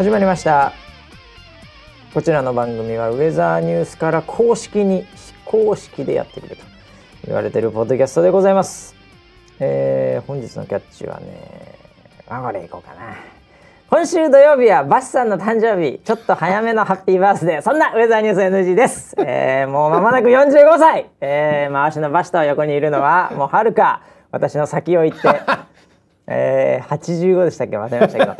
始まりました。こちらの番組はウェザーニュースから公式に非公式でやってくれと言われてるポッドキャストでございます、えー、本日のキャッチはねあこれいこうかな。今週土曜日はバシさんの誕生日。ちょっと早めのハッピーバースデー。そんなウェザーニュース NG です、えー、もう間もなく45歳、えー、回しのバシと横にいるのはもうはるか。私の先を行ってえー、85でしたっけ？忘れましたけど。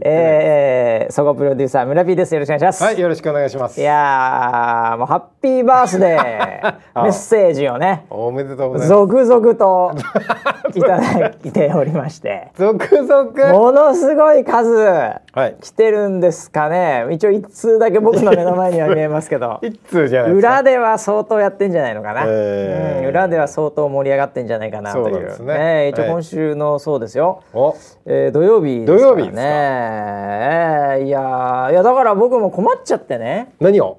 えー、総合プロデューサー村 P です。よろしくお願いします。はい、よろしくお願いします。いやーもうハッピーバースデ ー。メッセージをね。おめでとうございます。続々と いただいておりまして。続々？ものすごい数はい。来てるんですかね。一応一通だけ僕の目の前には見えますけど。一通じゃない。裏では相当やってんじゃないのかな、えー。うん裏では相当盛り上がってんじゃないかなという。そうですね。一応はい。今週のそうですよ、お、えー土曜日ですね。土曜日ですか。えーいやーいやだから僕も困っちゃってね。何を？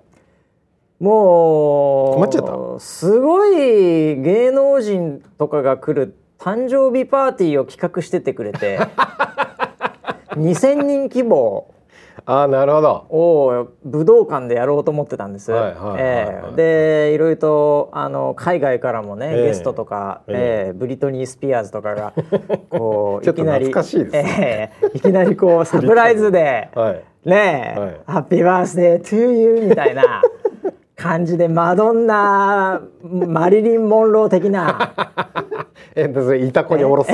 もう困っちゃった？すごい芸能人とかが来る誕生日パーティーを企画しててくれて。2,000人規模 ああ、なるほど。を武道館でやろうと思ってたんです。でいろいろとあの海外からもね、ええ。ゲストとか、ええ。えブリトニー・スピアーズとかが こういきなり懐かしいですええいきなりこう サプライズではい。ねえ、はい。ハッピーバースデートゥーユーみたいな感じでマドンナマリリン・モンロー的なえ、いたこにおろす。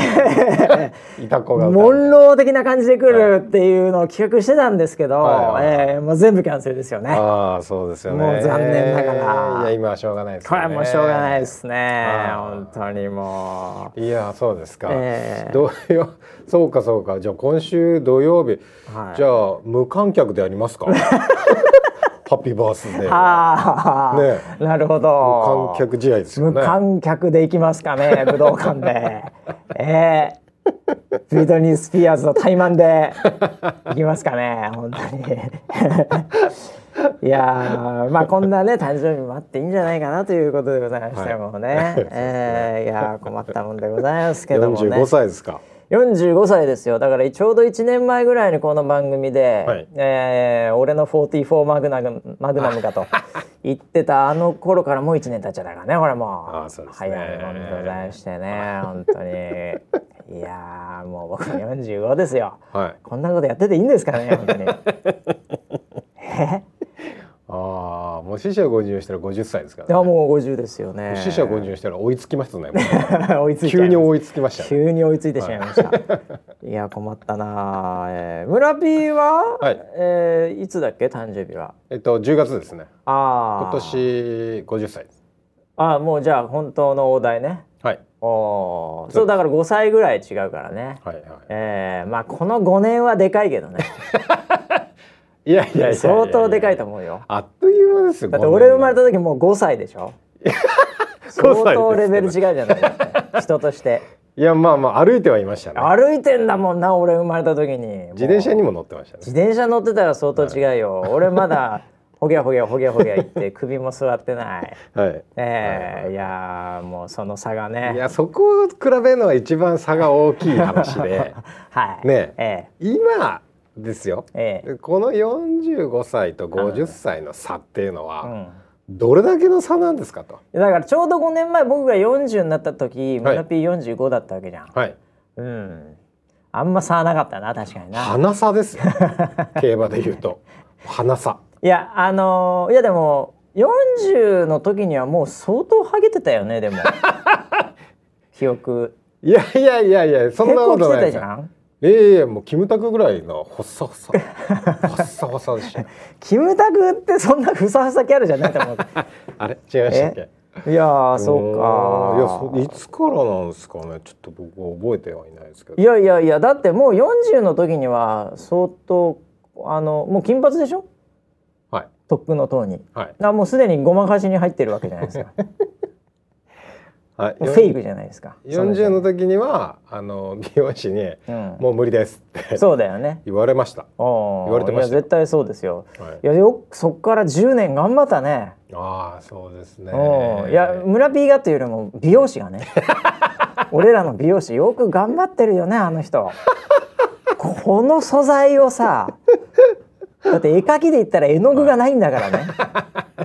いたこが。モンロー的な感じで来るっていうのを企画してたんですけど、はいええもう全部キャンセルですよね。ああ、そうですよね。もう残念ながらいや、今はしょうがないですね。れはもうしょうがないですねはい本当にもいや、そうですか。ええどうよ？そうか、そうか。じゃあ、今週土曜日。はいじゃあ、無観客でやりますか？ハッピーバースデうー。はあ、ね。なるほ無ど観客試合ですよね。無観客で行きますかね 武道館で。ええ。ブリトニー・スピアーズの対マンで行きますかね本当に。いやーまあこんなね誕生日もあっていいんじゃないかなということでございまして、はい。もうね、ええいやー困ったもんでございますけどもね。45歳ですか。45歳ですよ。だからちょうど1年前ぐらいにこの番組で、はい。えー俺の44マグナムマグナムかと 言ってたあの頃からもう1年経っちゃったからねこれもあーそうですね。早いもんでございましてね本当に。いやーもう僕も45ですよ。はい。こんなことやってていいんですかね本当に。え？ああ、もう死者50したら50歳ですから、ね。いやもう50ですよね死者50したら追いつきますね。もう 追いつい急に追いつきましたね。急に追いついてしまいました。い、や困ったなあ、えー、村 P は、はいえーいつだっけ誕生日は？えっと10月ですね。ああ。今年50歳です。ああもうじゃあ本当の大台ね。はいおーそうだから5歳ぐらい違うからね。はいはい。えー、まあこの5年はでかいけどね。いやいやいやいや相当でかいと思うよ。あっという間ですよ。だって俺生まれた時もう5歳でしょ？5相当レベル違うじゃない。人として。いやまあまあ歩いてはいましたね。歩いてんだもんな俺生まれた時に。自転車にも。も乗ってましたね。自転車乗ってたら相当違うよ、俺まだほげほげほげほげ言って 首も座ってないはい。えーいやーもうその差がねいやそこを比べるのが一番差が大きい話ではいねえ今ですよ。ええ。この45歳と50歳の差っていうのは、えうん。どれだけの差なんですかと。だからちょうど5年前僕が40になった時はい。村 P45 だったわけじゃん、はい。うん。あんま差はなかったな確かにな。花差ですよ。競馬で言うと。花差。いやあのーいやでも40の時にはもう相当ハゲてたよねでも。記憶。いやいやいやいやそんなことないじゃんええもうキムタクぐらいのほっさほっさほっさほっさでした。よ。キムタクってそんなふさふさキャラじゃないと思う。あれ？違いましたっけ？いやーそうか。いやそいつからなんですかね？ちょっと僕は覚えてはいないですけど。いやいやいやだってもう40の時には相当あのもう金髪でしょ？はい。とっくの塔に。はい。あもうすでにごまかしに入ってるわけじゃないですか はい。フェイクじゃないですか。40の時にはあの美容師にうん「もう無理です」って。そうだよね。言われました。言われてました。よいや絶対そうですよ。はい。いやよくそっから10年頑張ったね。ああそうですね。いや村 P がっていうよりも美容師がね。俺らの美容師よく頑張ってるよねあの人。この素材をさだって絵描きで言ったら絵の具がないんだからね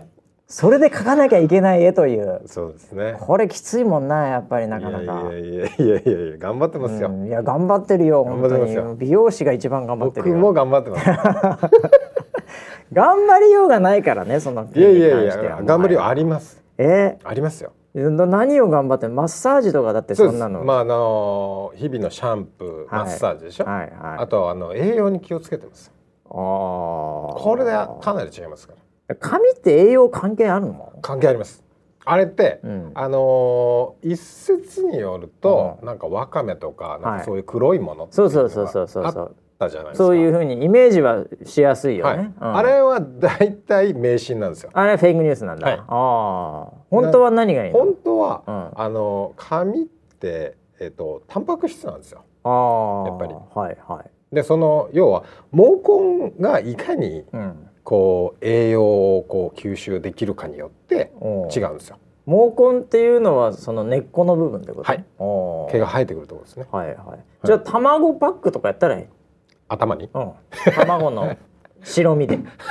それで描かなきゃいけない絵という。そうですね。これきついもんなやっぱりなかなか。いやいやいやいやいや頑張ってますよ、うんいや頑張ってるよ頑本当に。美容師が一番頑張って僕るよ。も頑張ってます。頑張りようがないからねそのいやいやいや頑張りはあります。え？ありますよ。ー何を頑張ってマッサージとかだってそんなの。まああの日々のシャンプー、はい。マッサージでしょ、はいはい。あとあの栄養に気をつけてます。あー。これでかなり違いますから髪って栄養関係あるの？関係あります。あれって、うん。あのー一説によると、うん。なんかわかめとかなんはいかそういう黒いものっていそうのがそうそうそうそうあっそう。たじゃないですか。そういうふうにイメージはしやすいよはい。ね、うん。あれは大体迷信なんですよ。あれはフェイクニュースなんだ、はい。ああ。本当は何がいいの？本当は、うん。あの髪ってえっ、とタンパク質なんですよ。ああ。やっぱり。はいはい。でその要は毛根がいかにうんこう栄養をこう吸収できるかによって違うんですよ。毛根っていうのはその根っこの部分ってこと？はい。毛が生えてくるところですね。はいはい。じゃあ卵パックとかやったらいい？頭に？うん。卵の白身で。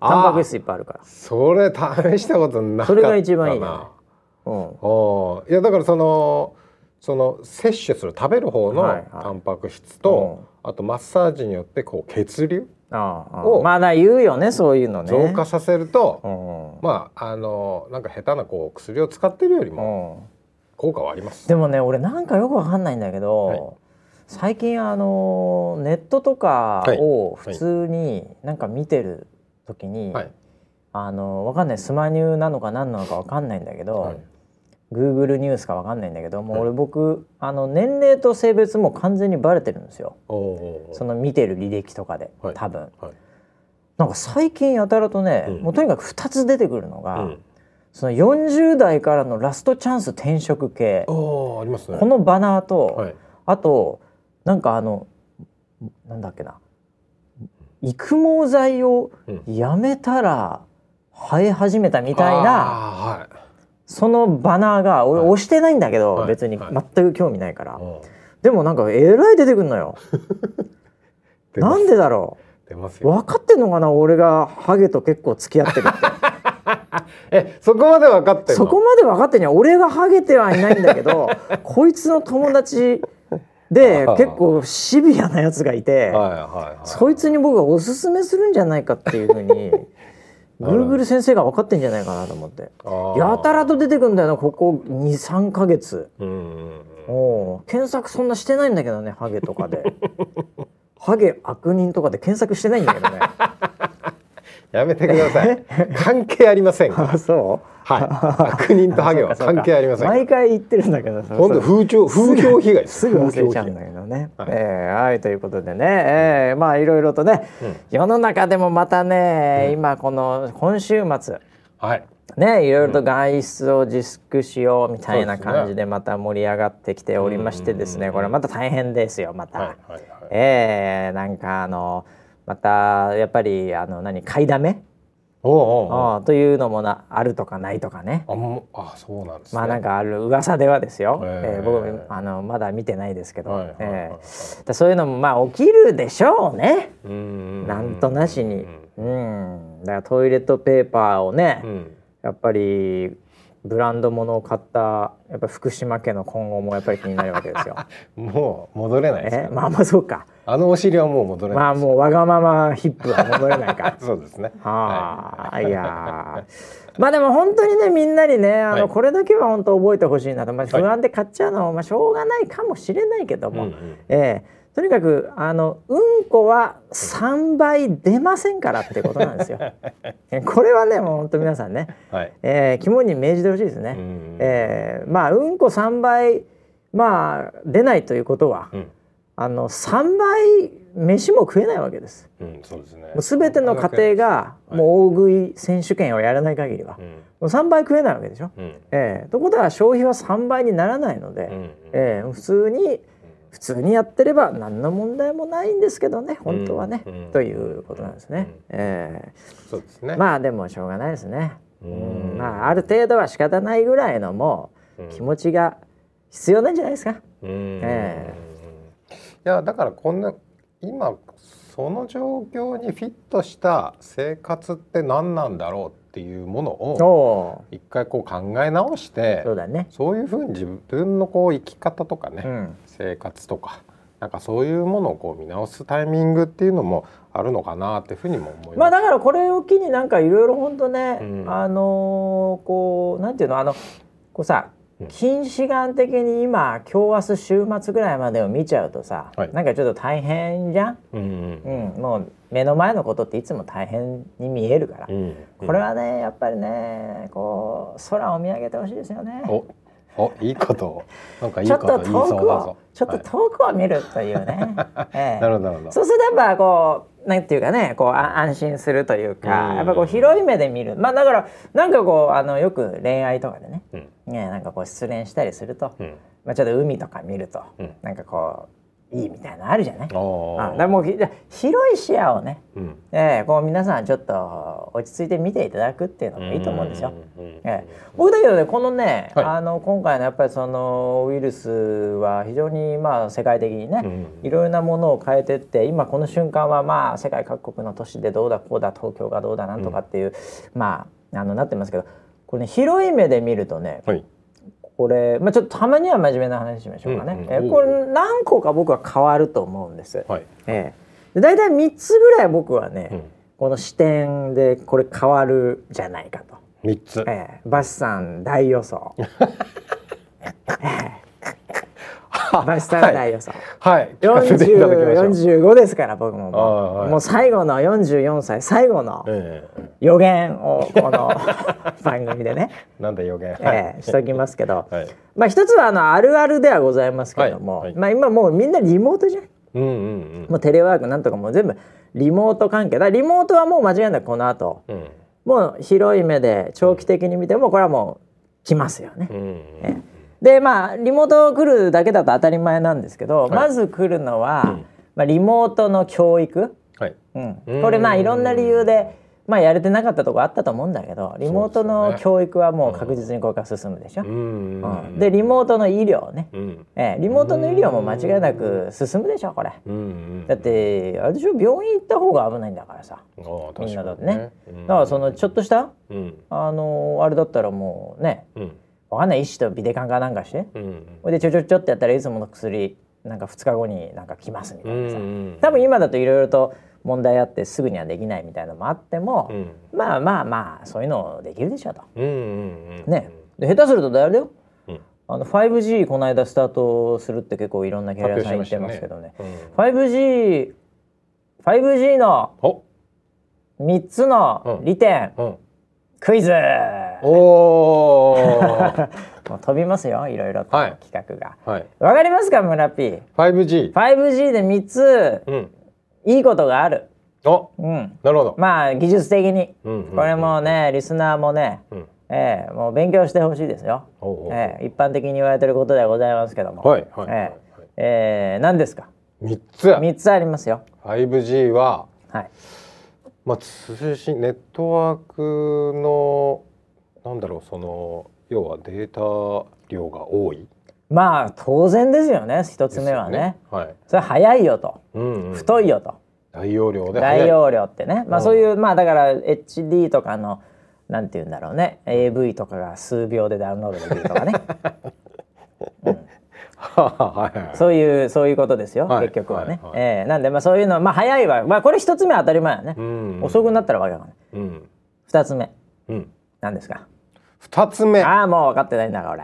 タンパク質いっぱいあるから。それ試したことなかったなそれが一番いいな。うん。おー。いやだからそのその摂取する食べる方のはいはい。タンパク質と、あとマッサージによってこう血流をまあだ言うよねそういうのね。増加させると、うんまああのなんか下手なこう薬を使ってるよりもうん。効果はあります。でもね俺なんかよくわかんないんだけど、はい。最近あのネットとかをはい。普通になんか見てる時に、はい。あのわかんないスマニューなのか何なのかわかんないんだけど、はい Google ニュースかわかんないんだけどもう俺僕あの年齢と性別も完全にバレてるんですよ。その見てる履歴とかで、はい。多分。はい。なんか最近やたらとね、うん。もうとにかく2つ出てくるのが、うん、その40代からのラストチャンス転職系。このバナーと、はい。あとなんかあのなんだっけな。育毛剤をうん。やめたら生え始めたみたいなそのバナーが俺はい。押してないんだけど、はい。別にはい。全く興味ないから、う。んでもなんかえらい出てくるのよ。なんでだろう？分かってんのかな？俺がハゲと結構付き合ってるって。えそこまで分かって。そこまで分かってんや俺がハゲてはいないんだけど こいつの友達で結構シビアなやつがいて、はいはいはい。そいつに僕がおすすめするんじゃないかっていうふうに Google 先生が分かってんじゃないかなと思って。やたらと出てくんだよなここ23ヶ月。うん。おう。検索そんなしてないんだけどねハゲとかで。ハゲ悪人とかで検索してないんだけどねやめてください。関係ありません。あそう？はい。悪人とハゲは関係ありません。毎回言ってるんだけど本当風潮風評被害ですすぐ忘れちゃうんだ風けどね。はいえーはいということでね、えーまあいろいろとね、うん世の中でもまたね、今この今週末はい。ねいろいろと外出を自粛しようみたいな感じでまた盛り上がってきておりましてですね、うんこれまた大変ですよまた。はいはいはい。えーなんかあのまたやっぱりあの何買いだめ、おうというのもなあるとかないとかね。ああそうなんですね。まあなんかある噂ではですよ、えー。えー僕あのまだ見てないですけど、はいはいえーだそういうのもまあ起きるでしょうね、うんなんとなしに。ううん。だからトイレットペーパーをね、ん。やっぱりブランド物を買ったやっぱ福島家の今後もやっぱり気になるわけですよ。もう戻れないですか？ら、えまあまあそうかあのお尻はもう戻れないまあもうわがままヒップは戻れないか。そうですね。ああ、い、やー。まあでも本当にねみんなにねあの、はい。これだけは本当覚えてほしいなと、まあ、はい。不安で買っちゃうのは、まあ、しょうがないかもしれないけども、うんうんええ。とにかくあのうんこは3倍出ませんからってことなんですよ。えこれはねもう本当皆さんね、はい。えー肝に銘じてほしいですね。うんえーまあうんこ3倍まあ出ないということは、うんあの3倍飯も食えないわけです。うんそうですね。もう全ての家庭がはい。もう大食い選手権をやらない限りは、うん。もう3倍食えないわけでしょ。うん。ええ。ということは消費は3倍にならないので、うんええ。普通に普通にやってれば何の問題もないんですけどね。本当はね、うんうん。ということなんですね。うんえそうですね。えまあでもしょうがないですね。ううん。んまあある程度は仕方ないぐらいのもう気持ちが必要なんじゃないですか。うん。えいやだからこんな今その状況にフィットした生活って何なんだろうっていうものおをお一回こう考え直してそうだね。そういうふうに自分のこう生き方とかね、うん。生活とかなんかそういうものをこう見直すタイミングっていうのもあるのかなっていうふうにも思います。まあだからこれを機になんかいろいろ本当ね、うん。あのーこうなんていうのあのこうさうん近視眼的に今今日明日週末ぐらいまでを見ちゃうとさ、はい。なんかちょっと大変じゃん、うんうん。うん、もう目の前のことっていつも大変に見えるから、うんこれはねやっぱりねこう空を見上げてほしいですよね。おおいいこと。をなんかいい ちょっこと言いと遠くをそうだぞ。ちょっと遠くを見るというね。ええ。なるほど。そうするとやっぱこうなんていうかねこうあ安心するというか、うん。やっぱこう広い目で見る。まあだからなんかこうあのよく恋愛とかでねうんねなんかこう失恋したりすると、うん。まあ、ちょっと海とか見ると、うん。なんかこういいみたいなのあるじゃない？おー。あだもう広い視野をね、うん。ええこう皆さんちょっと落ち着いて見ていただくっていうのもいいと思うんですよ。うんうんうんええ、僕だけどねこのね、はい。あの今回のやっぱりそのウイルスは非常にまあ世界的にね、うんいろいろなものを変えてって今この瞬間はまあ世界各国の都市でどうだこうだ東京がどうだなんとかっていう、まああのなってますけどこれね広い目で見るとねはい。これ、まあ、ちょっとたまには真面目な話しましょうかね、うんうんえこれ何個か僕は変わると思うんです。はい。ええ、で大体3つぐらい僕はね、うんこの視点でこれ変わるじゃないかと。三つ。ええ、バシさん大予想。ええ バシさん大予想。はい。聞かせていただきましょう。40 45ですから僕もはいもう最後の44歳最後のええ予言をこの 番組でね、なんだ予言。ええしときますけど、はい。まあ一つはあのあるあるではございますけれども、はいはいまあ今もうみんなリモートじゃん。うんうんもうテレワークなんとかもう全部リモート関係だリモートはもう間違いなくこの後うん。うん。もう広い目で長期的に見てもこれはもう来ますよね。うんうんええでまあリモート来るだけだと当たり前なんですけど、い。まず来るのは、うん。まあ、リモートの教育、はい。うん。うん。これまあいろんな理由で、まあ、やれてなかったとこあったと思うんだけどリモートの教育はもう確実にこれから進むでしょ。うん。ううん。ん。でリモートの医療ね、うん。ええリモートの医療も間違いなく進むでしょこれ。うん。うん。だってあれでしょ病院行った方が危ないんだからさ。みんなだってね。だからそのちょっとしたうん。あのあれだったらもうねうんわかんない。医師とビデカンかなんかして。うんほいでちょちょちょってやったらいつもの薬なんか2日後になんか来ますみたいなさ、うん多分今だといろいろと問題あってすぐにはできないみたいなのもあっても、うん。まあまあまあそういうのできるでしょと。うんうんうんね、で下手するとあれだようん。あの 5G この間スタートするって結構いろんなキャリアさん言ってますけどね。5G 5G のお3つの利点、うん。クイズおー もう飛びますよいろいろとはい企画が。はいわかりますか村 P？5G 5G で3つうんいいことがある。おうん。なるほどまあ技術的に、うんうんこれもねリスナーもね、うんええもう勉強してほしいですよ。おええ一般的に言われてることではございますけども。はいはいはいええええ何ですか？三つ三つありますよ。5G ははい。まあ通信ネットワークのなんだろうその要はデータ量が多い？まあ当然ですよね。一つ目はね。ですよはいそれ早いよと、うんうん太いよと、大容量で大容量ってね。まあうんそういうまあだから HD とかのなんて言うんだろうね。AV とかが数秒でダウンロードできるとかね。はいはいそういうそういうことですよ、はい結局はね。はいはいええなんでまあそういうのまあ早いわ。まあこれ一つ目は当たり前やね。うん遅くなったらわけがない。うん二つ目うん何ですか？二つ目。ああもう分かってないんだから俺。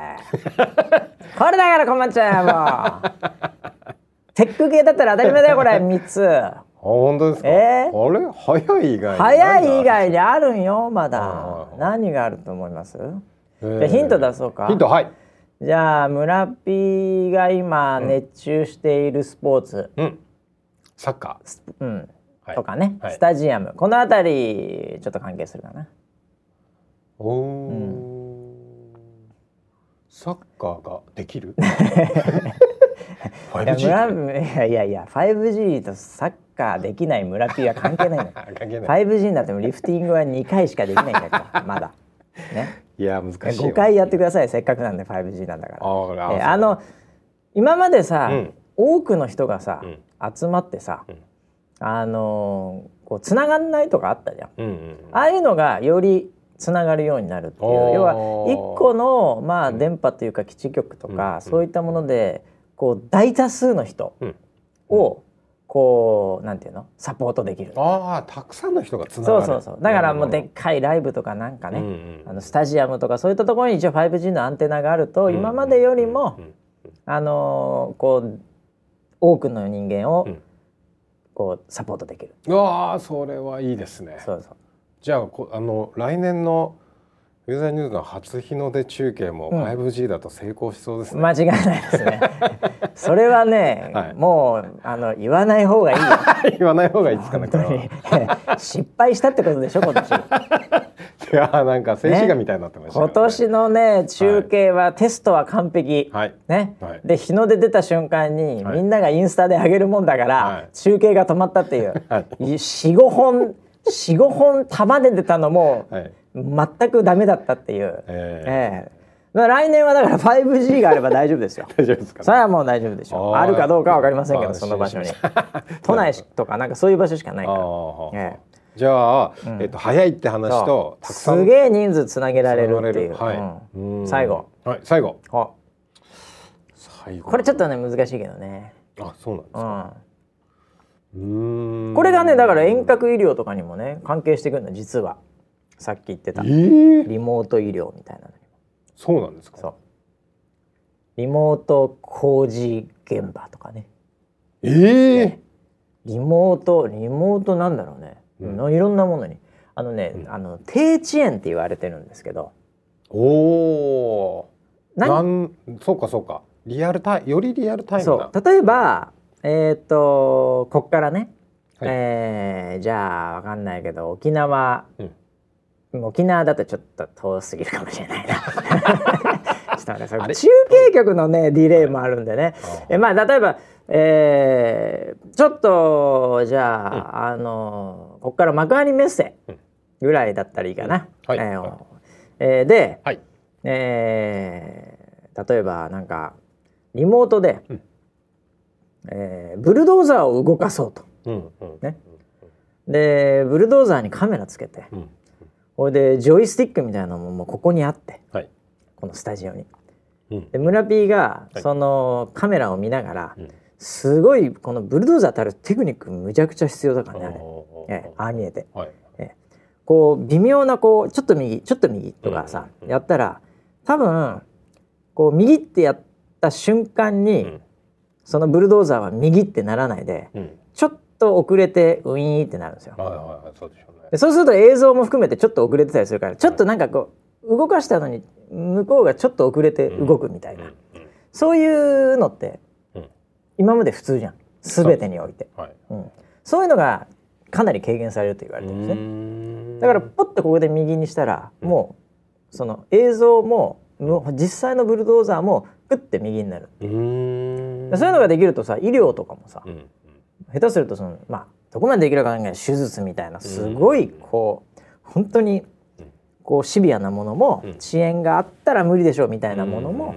これだから困っちゃうよもう。テック系だったら当たり前だよこれ 三つ。あ本当ですか、えあれ？早い以外に早い以外ににあるんよまはいだ。は。い何があると思います？じゃじゃあヒント出そうか。ヒントはい。じゃあ村ピーが今熱中しているスポーツ、うん。サッカうん、はい。とかね、はい。スタジアム。この辺りちょっと関係するかな。ー。おお、サッカーができる？いや 5G 村いやいやいや 5G とサッカーできない村ピーは関係ないの 関係ない。5G になってもリフティングは2回しかできないんだから まだ。ね。いや難しいわ。5回やってくださいせっかくなんで 5G なんだから。ああの今までさ、うん。多くの人がさ、うん。集まってさ、うん。あのこうつながんないとかあったじゃん。うんうん。ああいうのがよりつながるようになるっていう。要は一個のまあうん。電波というか基地局とか、うん。そういったものでこう大多数の人うん。をこうなんていうの？サポートできる。ああたくさんの人がつながる。そうそうそう。だからもうでねっかいライブとかなんかね、うんうん。あのスタジアムとかそういったところに一応 5G のアンテナがあると、今までよりも、うんあのーこう多くの人間をうん。こうサポートできる。うわあそれはいいですね。そうそうじゃあこあの来年のウェザーニューズの初日の出中継もうん。5G だと成功しそうですね、間違いないですね。それはね、はい。もうあの言わない方がいいよ。言わない方がいいですかねこれ 失敗したってことでしょ今年。いやーなんか静止画みたいになってました今けどね年のね中継はテストは完璧。はい。ね、はい。で日の出出た瞬間に、はい。みんながインスタで上げるもんだから、はい。中継が止まったっていう、はい。45本45本束で出たのも、はい。全くダメだったっていう、えええまあ来年はだから 5G があれば大丈夫ですよ。ー、大丈夫ですか、それはもう大丈夫でしょう。あるかどうかは分かりませんけどまあその場所に。都内とかなんかそういう場所しかないから。あー。えじゃあ、うん。えっと早いって話とたくさん。すげえ人数つなげられるっていう、はい、うん。うん。最後。はい最後。あ最後。これちょっとね難しいけどね、あそうなんですか。うんこれがねだから遠隔医療とかにもね関係してくるの実は。さっき言ってた。えー、リモート医療みたいなのにそうなんですか？そう。リモート工事現場とかね。えー、リモートリモートなんだろうね、うん。のいろんなものに。あのね、うん。あの低遅延って言われてるんですけど。おおな何んそうかそうか。リアルタイムよりリアルタイムそだう。例えばえーっとこっからね、はい。えーじゃあわかんないけど沖縄、沖縄だとちょっと遠すぎるかもしれないな。ちょっとねそ中継局のねディレイもあるんでね。えまあ例えば、えーちょっとじゃあ、あのここから幕張メッセぐらいだったらいいかな。はい。えーはい。えーで、はい。えー例えばなんかリモートで、うんえーブルドーザーを動かそうと。うんうんね。でブルドーザーにカメラつけて。うんこれでジョイスティックみたいなのももうここにあって。はい。このスタジオに。うん。で村 P がはい。そのカメラを見ながら、うん。すごいこのブルドーザーたるテクニックむちゃくちゃ必要だからねあれ、ええああ見えて。はい。こう微妙なこうちょっと右ちょっと右とかさ、うんうん。やったら多分こう右ってやった瞬間に、うんそのブルドーザーは右ってならないでうん。ちょっと遅れてウィーンってなるんですよ。はいはいはいそうでしょうね。でそうすると映像も含めてちょっと遅れてたりするからちょっとなんかこう動かしたのに向こうがちょっと遅れて動くみたいな、うん。うん。そういうのってうん。今まで普通じゃん。全てにおいて。はい。うん、そういうのがかなり軽減されると言われてるんですね。ねだからポッとここで右にしたらうん。もうその映像も実際のブルドーザーもグッて右になるう。ーん。でそういうのができるとさ医療とかもさうん下手するとそのまあどこまでできるかわかんない手術みたいなすごいこう本当にうん。こうシビアなものもうん。遅延があったら無理でしょうみたいなものも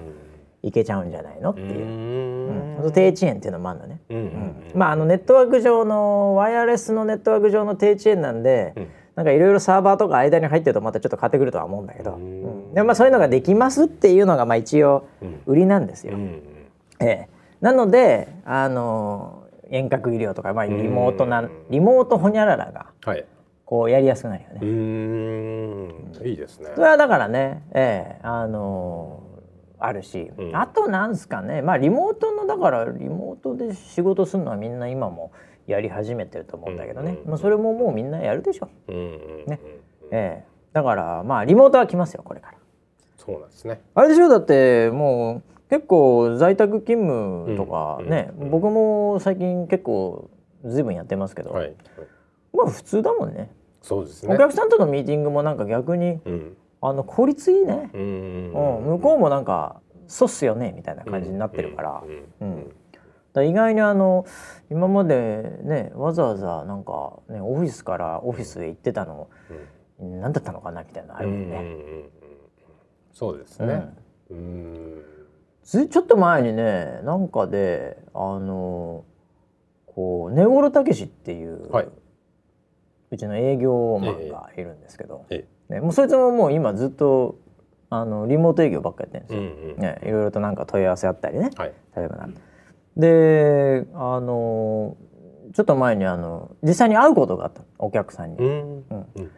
うん。いけちゃうんじゃないのっていう、うん。うん。低遅延っていうのもあるのね。うんまああのネットワーク上のワイヤレスのネットワーク上の低遅延なんで、うん。なんかいろいろサーバーとか間に入ってるとまたちょっと変わってくるとは思うんだけど、ううんん。でもまあそういうのができますっていうのがまあ一応うん。売りなんですよ。うんうん。ええ、なのであの遠隔医療とか、まあ、リモートなうんリモートホニャララがはい。こうやりやすくなるよね。うーん。いいですね。それはだからね、ええ、あのあるし、うん。あとなんですかねまあリモートのだからリモートで仕事するのはみんな今もやり始めてると思うんだけどね、うんまあ、それももうみんなやるでしょ。うんうんうん。ね。ええ、だからまあリモートは来ますよこれから。そうなんですね。あれでしょだってもう結構在宅勤務とかね、うんうん僕も最近結構ずいぶんやってますけど、はい。まあ普通だもんね。そうですね。お客さんとのミーティングもなんか逆にうん。あの効率いいね、うんうん向こうもなんか「そうっすよね」みたいな感じになってるから,、うん意外にあの今までねわざわざなんかねオフィスからオフィスへ行ってたの何だったのかなみたいなのあるもんね。うんうんうんうんそうですうん。ねうん。ずちょっと前にねなんかであのこう根室武史っていう、はい。うちの営業マンがいるんですけど、えね、もうそいつももう今ずっとあのリモート営業ばっかやってるんですうんよ、うん。ね、いろいろとなんか問い合わせあったりね。はい。例えばなであのちょっと前にあの実際に会うことがあったのお客さんに、うん。うん。うん。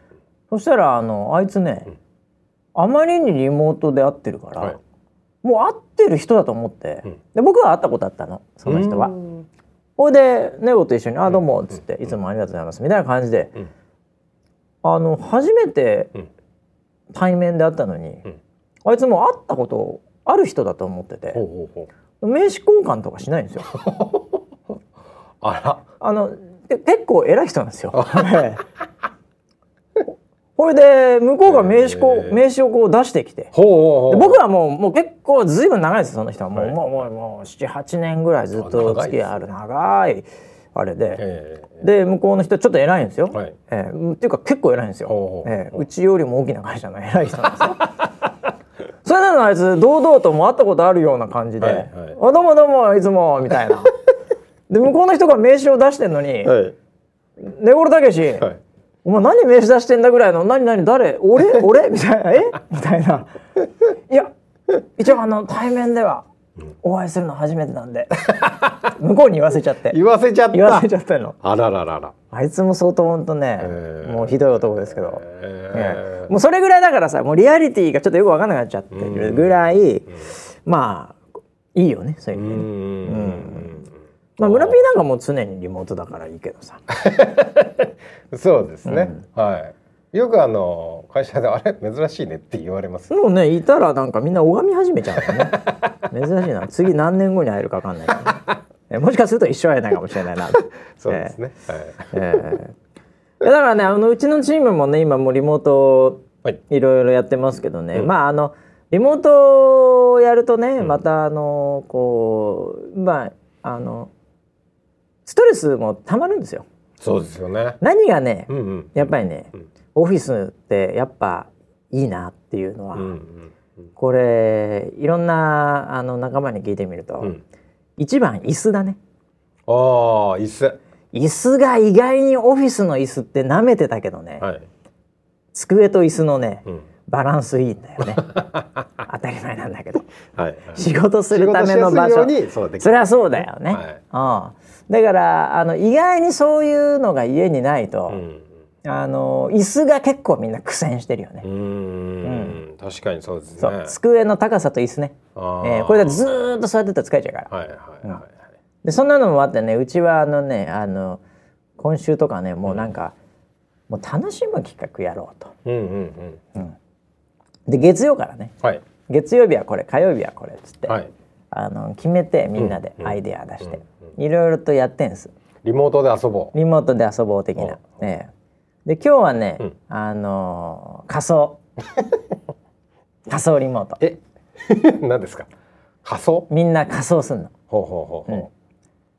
そしたらあのあいつね、うん。あまりにリモートで会ってるから、はいもう会ってる人だと思って、うん。で僕は会ったことあったのその人は。うん。ほいでネゴと一緒に「あどうも」うん。っつって、うん。いつもありがとうございます」みたいな感じで、うん。あの初めてうん。対面で会ったのに、ん。あいつも会ったことある人だと思ってて。名刺交換とかしないんですよ。あら。あので結構偉い人なんですよ。ええほいで向こうが名刺こう、名刺をこう出してきて。ほう僕はもうもう結構ずいぶん長いですその人は。もう、はい。もうもうもう78年ぐらいずっと付き合いある長いあれで、えで向こうの人ちょっと偉いんですよ、えはい。ええっていうか結構偉いんですよ、ほええうちよりも大きな会社の偉い人なんですよ。それなのにあいつ堂々とも会ったことあるような感じで「はいどうもどうもいつも」みたいな。で向こうの人が名刺を出してんのにはい「根室たけしはいお前何名刺出してんだぐらいの何何誰？俺？俺？みたいな。え？みたいな。いや一応あの対面ではお会いするの初めてなんで。向こうに言わせちゃって。言わせちゃった。言わせちゃったの。あらららら。あいつも相当ほんとね、えー。もうひどい男ですけど、えええもうそれぐらいだからさもうリアリティがちょっとよく分かんなくなっちゃってるぐらい、まあいいよねそういう意味でね、んまあ村ピーなんかもう常にリモートだからいいけどさ。う んそうですね。はい。よくあの会社であれ珍しいねって言われます。もうねいたらなんかみんな拝み始めちゃうのね。珍しいな。次何年後に会えるか分かんないけどねえもしかすると一生会えないかもしれないな。そうですね。はい。ええ。いやだからねあのうちのチームもね今もうリモートはいいろいろやってますけどね、うんまああのリモートをやるとねまたあのこうまああのストレスもたまるんですよ。そうですよね。何がねうんうん。やっぱりねうん。オフィスってやっぱいいなっていうのは、うんうんこれいろんなあの仲間に聞いてみると、うん。一番椅子だね。ああ椅子。椅子が意外にオフィスの椅子って舐めてたけどね、はい。机と椅子のね、うんバランスいいんだよね。当たり前なんだけど。はいはい。仕事するための場所。にそれはそうだよね、はい。うん、だからあの意外にそういうのが家にないと、うん。あの椅子が結構みんな苦戦してるよね。う、ん。確かにそうですそう。ね机の高さと椅子ね、あえーこれだとずーっと座ってたら疲れちゃうから、はいはいはいはい。でそんなのもあってねうちはあのねあの今週とかねもうなんか、もう楽しむ企画やろうと。うんうん。うんで月曜からね。はい。月曜日はこれ火曜日はこれっつって、はい。あの決めてみんなでうん。アイデア出して、ういろいろとやってんす。リモートで遊ぼう。リモートで遊ぼう的な、ええ。で今日はね、うん。あのー仮想 仮想リモート。え？何ですか？仮装？みんな仮装すんの。ほうほうほうほ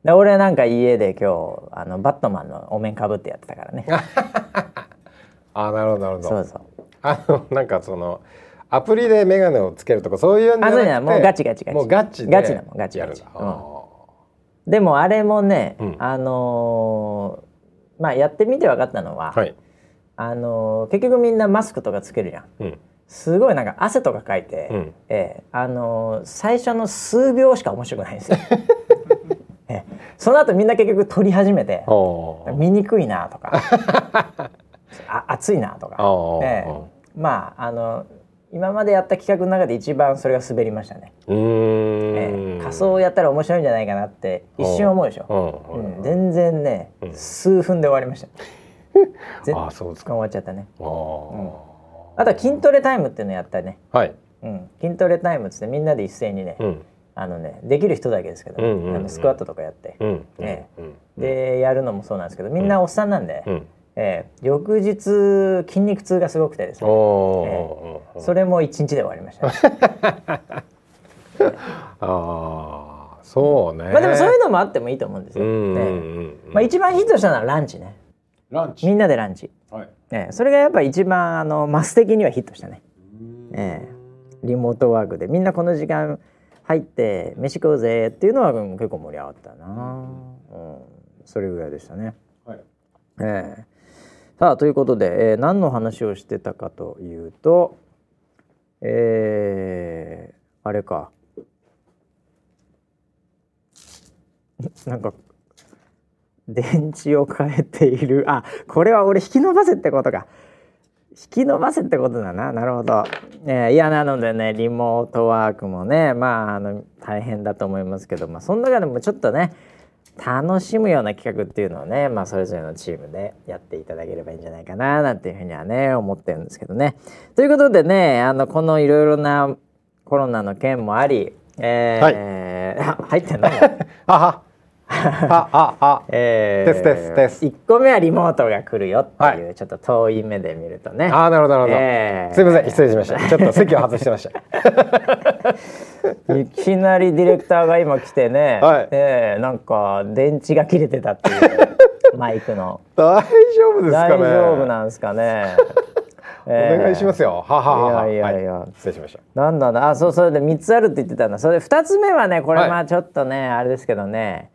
で俺なんか家で今日あのバットマンのお面かぶってやってたからね。う あなるほどなるほど。そうそうあのなんかそのアプリで眼鏡をつけるとかそういうんじゃなくてない。もうガチガチガチ。もうガチでガチなのガチやるんだ。ガチうん。でもあれもね、うん。あのーまあやってみて分かったのは、あーはい。あのー結局みんなマスクとかつけるじゃん。うん。すごいなんか汗とかかいて、うん。ええあのー最初の数秒しか面白くないんですよ。ええ。その後みんな結局撮り始めて見にくいなとか あ暑いなとかあ、ー。ええまああの今までやった企画の中で一番それが滑りましたね。うーん。ええ仮装やったら面白いんじゃないかなって一瞬思うでしょ。うん。うん、全然ね、うん。数分で終わりました。全あーそうですか。終わっちゃったね。あー。あとは筋トレタイムっていうのやったね。はい。うん、筋トレタイムっつってみんなで一斉にね、うん。あのねできる人だけですけど、うんうんうん。あのスクワットとかやって、うんえうんでやるのもそうなんですけどみんなおっさんなんで、うんええ翌日筋肉痛がすごくてですね。おーそれも一日で終わりました、ね、ああそうね。まあでもそういうのもあってもいいと思うんですよ、うんうんええうん。まあ、一番ヒットしたのはランチね。ランみんなでランチ、はい。ええそれがやっぱ一番あのマス的にはヒットしたね。ええ。リモートワークで。みんなこの時間入って飯食おうぜっていうのはうん結構盛り上がったな、うん、それぐらいでしたね。はい。ええさあということで、えー何の話をしてたかというとえーあれか。なんか電池を変えている。あこれは俺引き伸ばせってことか。引き伸ばせってことだな。なるほど、えーいやなのでねリモートワークもねまああの大変だと思いますけど、まあ、その中でもちょっとね楽しむような企画っていうのをね、まあ、それぞれのチームでやっていただければいいんじゃないかななんていうふうにはね思ってるんですけどね。ということでねあのこのいろいろなコロナの件もあり、えーあ 入ってんの？あは あああ。えですですです1個目はリモートが来るよっていう、はちょっと遠い目で見るとね。ああなるほどなるほど、えー。すいません失礼しました。ちょっと席を外してました。いきなりディレクターが今来てね、はい。えーなんか電池が切れてたっていうマイクの。大丈夫ですか大ね丈夫なんですかね。お願いしますよ。はははは。いやいやいや。はい。失礼しました。なんだなあそうそれで3つあるって言ってたんだ。それで2つ目はねこれはい。まあちょっとね、あれですけどね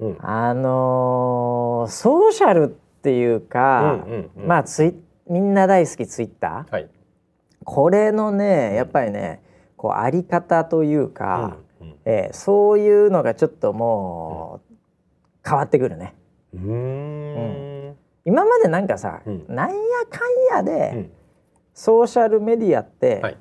うん。あのーソーシャルっていうか、うんうんうん。まあツイみんな大好きツイッター。はい。これのねやっぱりねこうあり方というか、うんえーそういうのがちょっともう変わってくるね。うん。今までなんかさ、うん。なんやかんやで、うん。ソーシャルメディアって、はい。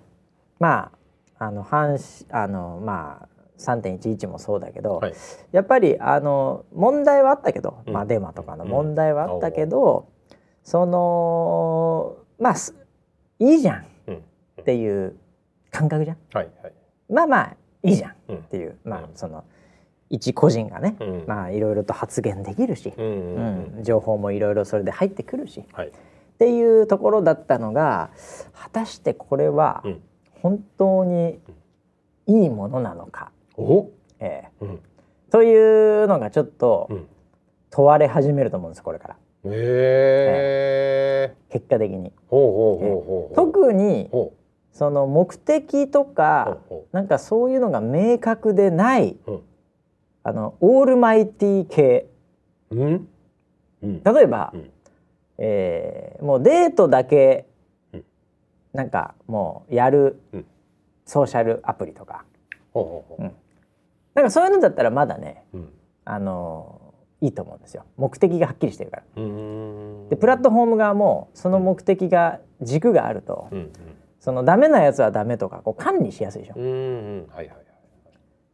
まああの反しあのまあ3.11もそうだけど、はい。やっぱりあの問題はあったけど、うん。まあデマとかの問題はあったけど、そのまあすいいじゃんうん。っていう感覚じゃん。はいはい。まあまあいいじゃんっうん。ていう、まあうん。その一個人がね、うん。まあいろいろと発言できるし、うんうんうん。情報もいろいろそれで入ってくるし。はい。っていうところだったのが果たしてこれはうん。本当にいいものなのか、お？ええ。うん。というのがちょっとうん。問われ始めると思うんですこれから。へえ結果的に。特にほその目的とうかほなんかそういうのが明確でないうん。あのオールマイティ系。ううん？うん。例えば、うん。えーもうデートだけうん。なんかもうやるうん。ソーシャルアプリとか。ほうほうほうんなんかそういうのだったらまだねううん。あのいいと思うんですよ。目的がはっきりしてるから。でプラットフォーム側もその目的が軸があると、うんそのダメなやつはダメとかこう管理しやすいでしょ。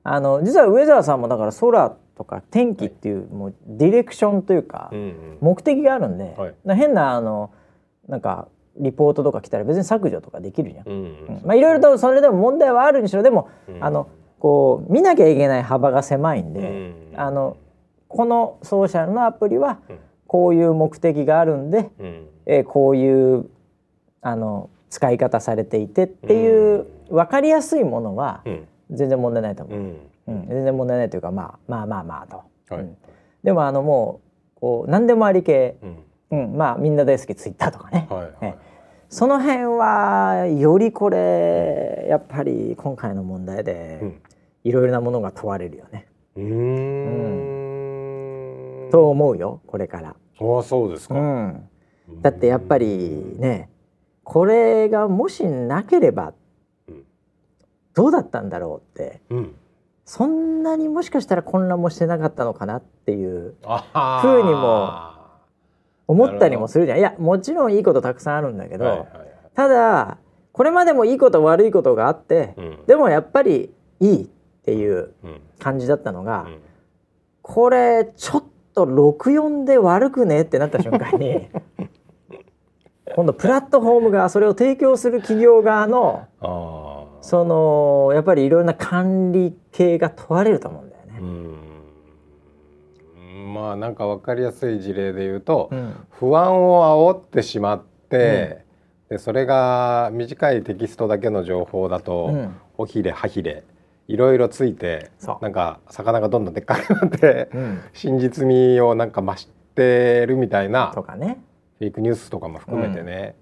あの実は上澤さんもだから空とか天気っていう、もうディレクションというか、うんうん。目的があるんで、はい。な変なあのなんかリポートとか来たら別に削除とかできるじゃん。うん。うん。まあいろいろとそれでも問題はあるにしろでも、うん。あのこう見なきゃいけない幅が狭いんで、うん。あのこのソーシャルのアプリはうん。こういう目的があるんで、うん。えーこういうあの使い方されていてっていう分かりやすいものはうん。全然問題ないと思う、うん。うん。全然問題ないというか、まあ、まあまあまあと、はい。うん。でもあのもうこう何でもあり系、うん。うん、まあみんな大好きツイッターとかね、はいはい。え。その辺はよりこれやっぱり今回の問題でうんいろいろなものが問われるよね、うーん。と思うよこれから。ああそうですか。うん。だってやっぱりねこれがもしなければうん。どうだったんだろうって。うん。そんなにもしかしたら混乱もしてなかったのかなっていうあ風にも思ったりもするじゃん。いやもちろんいいことたくさんあるんだけど、はいはいはい。ただこれまでもいいこと悪いことがあって、うん。でもやっぱりいい。っていううん。感じだったのが、うん。これちょっと64で悪くねってなった瞬間に 今度プラットフォームがそれを提供する企業側のそのやっぱりいろんな管理系が問われると思うんだよね。うん。まあなんかわかりやすい事例で言うと、うん。不安を煽ってしまって、でそれが短いテキストだけの情報だと、うん。おひれはひれいろいろついてなんか魚がどんどんでっかくなって、うん。真実味をなんか増してるみたいなとかね。フェイクニュースとかも含めてね、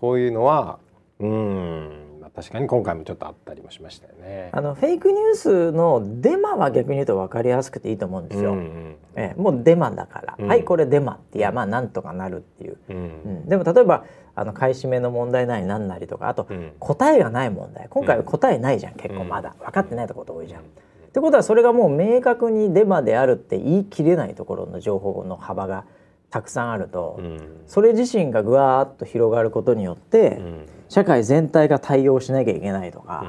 そういうのはうんまあ確かに今回もちょっとあったりもしましたよね。あのフェイクニュースのデマは逆に言うと分かりやすくていいと思うんですよ。うんうん。ええもうデマだから、うん。はいこれデマっていやまあなんとかなるっていう、うん。うん、でも例えばあの買い占めの問題なりなんなりとかあとうん。答えがない問題。今回は答えないじゃん、結構まだ。分かってないところ多いじゃん。ってことはそれがもう明確にデマであるって言い切れないところの情報の幅がたくさんあると、うん。それ自身がぐわーっと広がることによって、うん。社会全体が対応しなきゃいけないとか、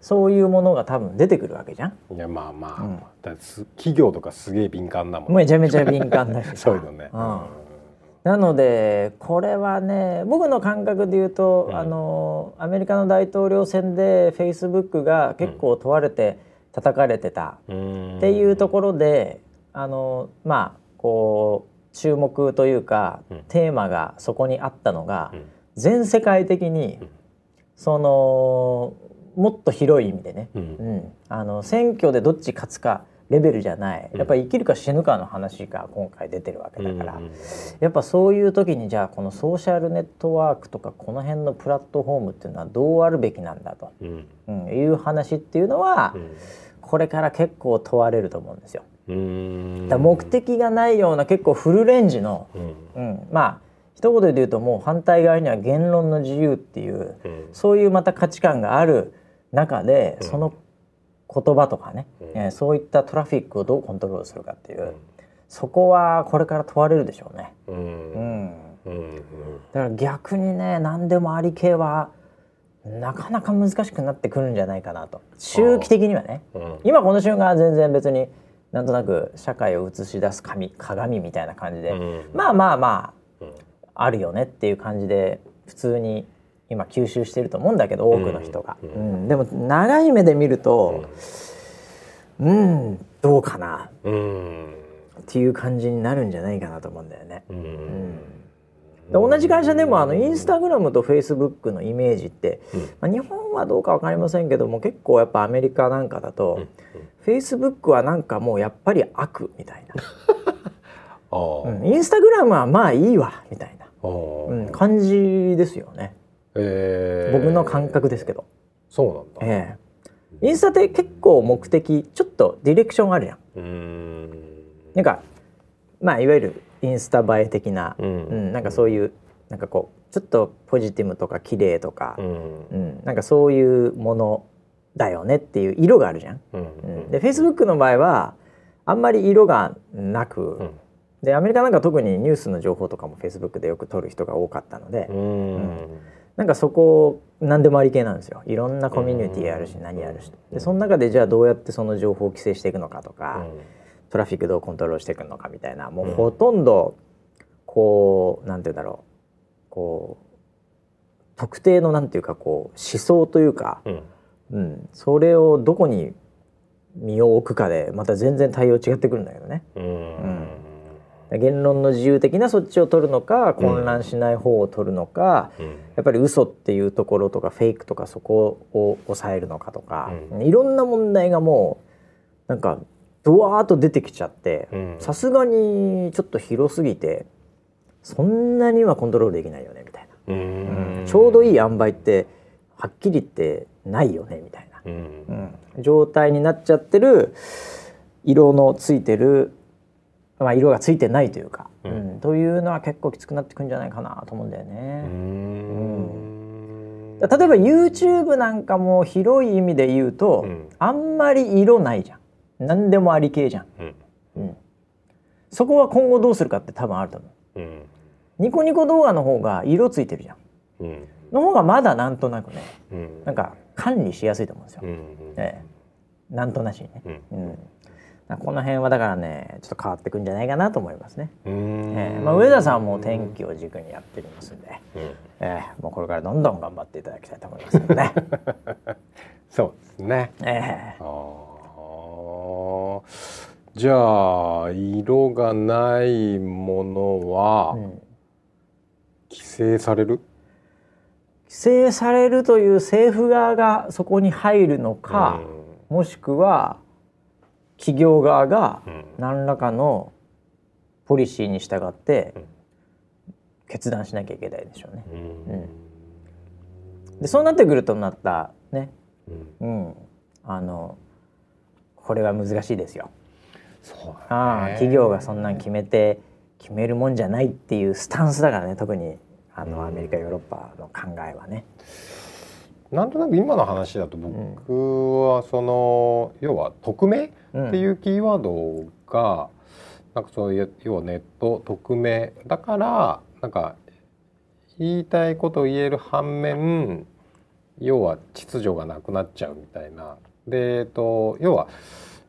そういうものが多分出てくるわけじゃん。うんいやまあまあ、うん。企業とかすげえ敏感なもん。めちゃめちゃ敏感だしさ。そういうのね。うんなのでこれはね僕の感覚で言うと、うん。あのアメリカの大統領選でフェイスブックが結構問われて叩かれてたうん。っていうところで、あのまあこう注目というか、うん。テーマがそこにあったのが、うん。全世界的に、うん。そのもっと広い意味でね、あの選挙でどっち勝つかレベルじゃない。うん。やっぱり生きるか死ぬかの話が今回出てるわけだから、うんやっぱそういう時にじゃあこのソーシャルネットワークとかこの辺のプラットフォームっていうのはどうあるべきなんだと、うん。うん、いう話っていうのは、これから結構問われると思うんですよ。うん。だ目的がないような結構フルレンジの、うん。うん、まあ一言で言うともう反対側には言論の自由っていううん。そういうまた価値観がある中で、うん。その言葉とかね、うん。えーそういったトラフィックをどうコントロールするかっていう、そこはこれから問われるでしょうね。うん。ううん。ん、うん。だから逆にね何でもあり系はなかなか難しくなってくるんじゃないかなと。周期的にはね。うん。今この瞬間は全然別になんとなく社会を映し出す紙鏡みたいな感じで、うん。まあまあまうん。ああるよねっていう感じで普通に今吸収してると思うんだけど多くの人が、ううん。んでも長い目で見るとうん。どうかな。うん。っていう感じになるんじゃないかなと思うんだよね。ううん。同じ会社でもあのインスタグラムとフェイスブックのイメージって、まあ、日本はどうかわかりませんけども結構やっぱアメリカなんかだと、フェイスブックはなんかもうやっぱり悪みたいな、うん。インスタグラムはまあいいわみたいな、うん、感じですよねえー。僕の感覚ですけど、そうなんだ。ええ。インスタって結構目的ちょっとディレクションあるじゃん。うん。なんかまあいわゆるインスタ映え的な、ううんんなんかそういうなんかこうちょっとポジティブとか綺麗とか、うん。うん、なんかそういうものだよねっていう色があるじゃん。うん。うん、で Facebook の場合はあんまり色がなく、うん。でアメリカなんか特にニュースの情報とかも Facebook でよく撮る人が多かったので、うんなんかそこ何でもあり系なんですよ。いろんなコミュニティあるし何あるし。でその中でじゃあどうやってその情報を規制していくのかとか、トラフィックどうコントロールしていくのかみたいなもうほとんどこうなんて言うんだろう。こう特定のなんていうかこう思想というか、うん。うん、それをどこに身を置くかでまた全然対応違ってくるんだけどね。うん言論の自由的なそっちを取るのか混乱しない方を取るのか、うん。やっぱり嘘っていうところとかフェイクとかそこを抑えるのかとか、ういろんな問題がもうなんかドワーッと出てきちゃってうん。さすがにちょっと広すぎてそんなにはコントロールできないよねみたいな、ううん。んちょうどいい塩梅ってはっきり言ってないよねみたいな、状態になっちゃってる色のついてる、まあ、色がついてないというか、ううんんというのは結構きつくなってくんじゃないかなと思うんだようね。ん。例えば YouTube なんかも広い意味で言うと、うん。あんまり色ないじゃん。何でもあり系じゃん、うん。うん、そこは今後どうするかって多分あると思う。うん。ニコニコ動画の方が色ついてるじゃん。うん。の方がまだなんとなくねうん。なんか管理しやすいと思うんですよ、うん。ええ。なんとなしにね、うん。うんこの辺はだからねちょっと変わってくんじゃないかなと思いますね、うん。ええまあ、上田さんも天気を軸にやっておりますんで、うん。ええもうこれからどんどん頑張っていただきたいと思いますね、そうですね。ええ。あー。じゃあ色がないものはうん。規制される、規制されるという政府側がそこに入るのか、もしくは企業側がうん。何らかのポリシーに従ってうん。決断しなきゃいけないでしょうね。うん。でそうなってくるとなったね。うん。うん。あのこれは難しいですよ。そうあ企業がそんなん決めて決めるもんじゃないっていうスタンスだからね特にあのうん。アメリカヨーロッパの考えはね。なんとなく今の話だと僕はその、要は匿名うんっていうキーワードが、なんかそういう要はネット匿名だからなんか言いたいことを言える反面要は秩序がなくなっちゃうみたいな。で、えっと、要は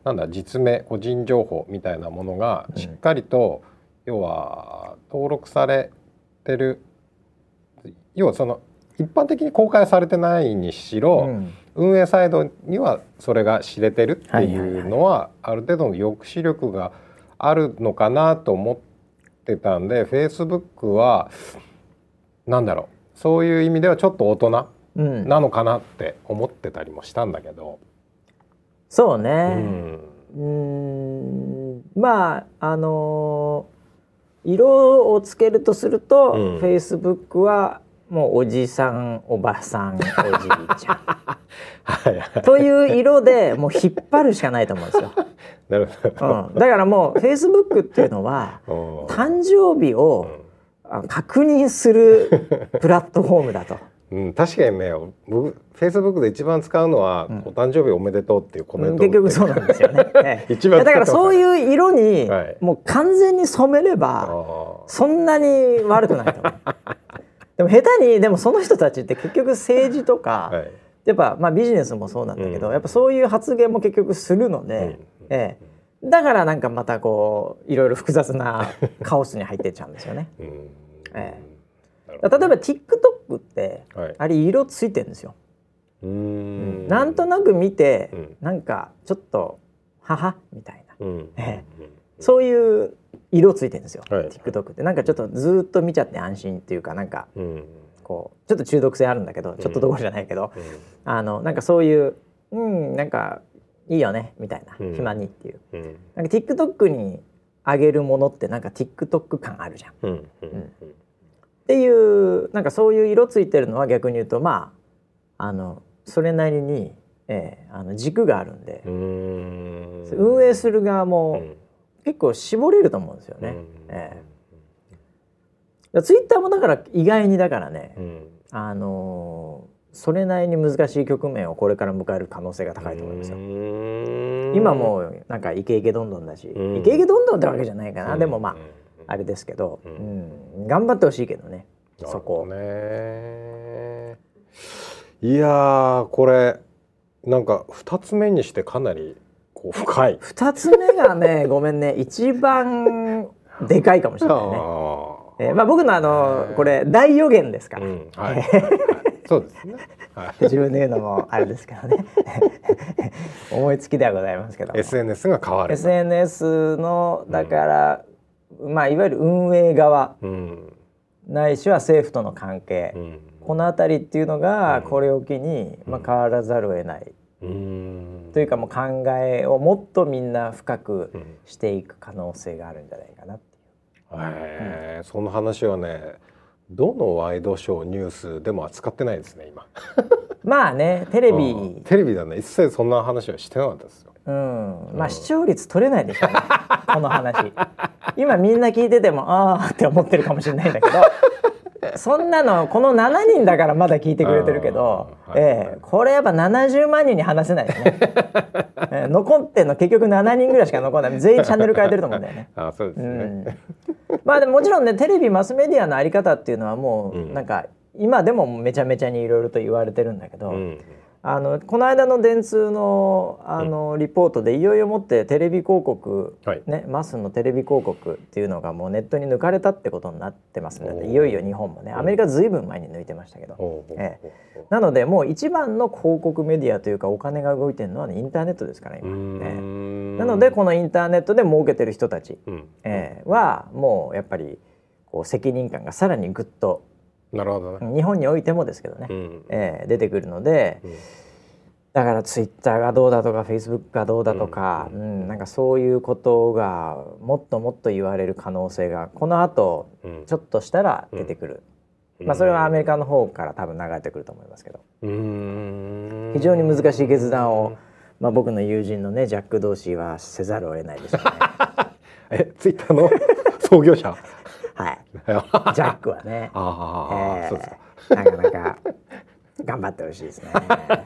なんだ実名個人情報みたいなものがうん。しっかりと、要は登録されてる。要はその一般的に公開されてないにしろ、うん運営サイドにはそれが知れてるってはいうのはある程度の抑止力があるのかなと思ってたんで Facebook はなんだろうそういう意味ではちょっと大人うん、なのかなって思ってたりもしたんだけど、うそうね。ん。うーん。まああのー色をつけるとすると、うん。Facebook はもうおじさんおばさん おじいちゃはいはい。んという色でもう引っ張るしかないと思うんですよ。なるほど、うん、だからもう Facebook っていうのは うん誕生日をあ確認するプラットフォームだと。うん、確かにね僕 Facebook で一番使うのは、うん。お誕生日おめでとう」っていうコメント、結局そうなんですよね。ええ。一番だからそうういう色にはい。もう完全に染めればそんなに悪くないと思う。でも下手にでもその人たちって結局政治とか、はい。やっぱまあビジネスもそうなんだけど、うん。やっぱそういう発言も結局するので、うん。ええ、だからなんかまたこういろいろ複雑なカオスに入ってっちゃうんですよね。うん。えなる例えば TikTok ってはい。あれ色ついてるんですよ。うーん。なんとなく見て、うん。なんかちょっと母みたいな。うん。えそういう色ついてるんですよ、はい。TikTok って。なんかちょっとずーっと見ちゃって安心っていうかなんかうん。うんこうちょっと中毒性あるんだけどちょっとどころじゃないけど、あのなんかそういううんなんかいいよねみたいな、うん。暇にっていう。うん。うんなんか TikTok に上げるものってなんか TikTok 感あるじゃん。っうん。うん。ていうなんかそういう色ついてるのは逆に言うとまああのそれなりに、えーあの軸があるんで。う、ん。運営する側もうん結構絞れると思うんですよね。うん。えツイッターもだから意外にだからね、うん。あのーそれなりに難しい局面をこれから迎える可能性が高いと思いますよ。うん。今もうなんかイケイケどんどんだし、うん。イケイケどんどんってわけじゃないかな、うん。でもまああれですけど、うん。ん。頑張ってほしいけどね。そこ。いやーこれなんか二つ目にしてかなりこう深い。二つ目がね ごめんね一番でかいかもしれないね。あえーまあ、僕のあのこれ大予言ですから、ーうんはい。はい。そうですね。はい。自分で言うのもあれですけどね。思いつきではございますけども。SNS が変わる SNS のだから、まあいわゆる運営側。うん。ないしは政府との関係、うん。この辺りっていうのがうん。これを機に、まあ、変わらざるを得ない、うんというかもう考えをもっとみんな深くうん。していく可能性があるんじゃないかなっていう。へー。その話はねどのワイドショーニュースでも扱ってないですね今。まあねテレうん。ビ、テレビではね。一切そんな話はしてなかったですよ。うん、まあうん。視聴率取れないでしょうね。この話。今みんな聞いててもああって思ってるかもしれないんだけどそんなのこの7人だからまだ聞いてくれてるけど、はいはい。ええこれやっぱ70万人に話せないよね、ええ残ってんの結局7人ぐらいしか残らない。全員チャンネル変えてると思うんだよね。あそうですうね、ん、まあでももちろんねテレビマスメディアのあり方っていうのはもううん。なんか今でもめちゃめちゃにいろいろと言われてるんだけど、うんあのこの間の電通のあのリポートでいよいよもってテレビ広告、はい。ね、マスのテレビ広告っていうのがもうネットに抜かれたってことになってますのでいよいよ日本もねアメリカずいぶん前に抜いてましたけど、ほうほうほうえなのでもう一番の広告メディアというかお金が動いてるのは、ね、インターネットですからう今、ええ。んなのでこのインターネットで儲けてる人たち、うん。ええ。はもうやっぱりこう責任感がさらにぐっとなるほどね、日本においてもですけどね、うん。ええ出てくるので。うん。だからツイッターがどうだとかフェイスブックがどうだとか、ううん。んなんかそういうことがもっともっと言われる可能性がこの後うん。ちょっとしたら出てくる。まあ、それはアメリカの方から多分流れてくると思いますけど。うん。非常に難しい決断を、まあ、僕の友人のねジャック・ドーシーはせざるを得ないでしょうね。えツイッターの 創業者？はい、あ ジャックはね、あ、えー。そうです。かなかなか頑張ってほしいですね。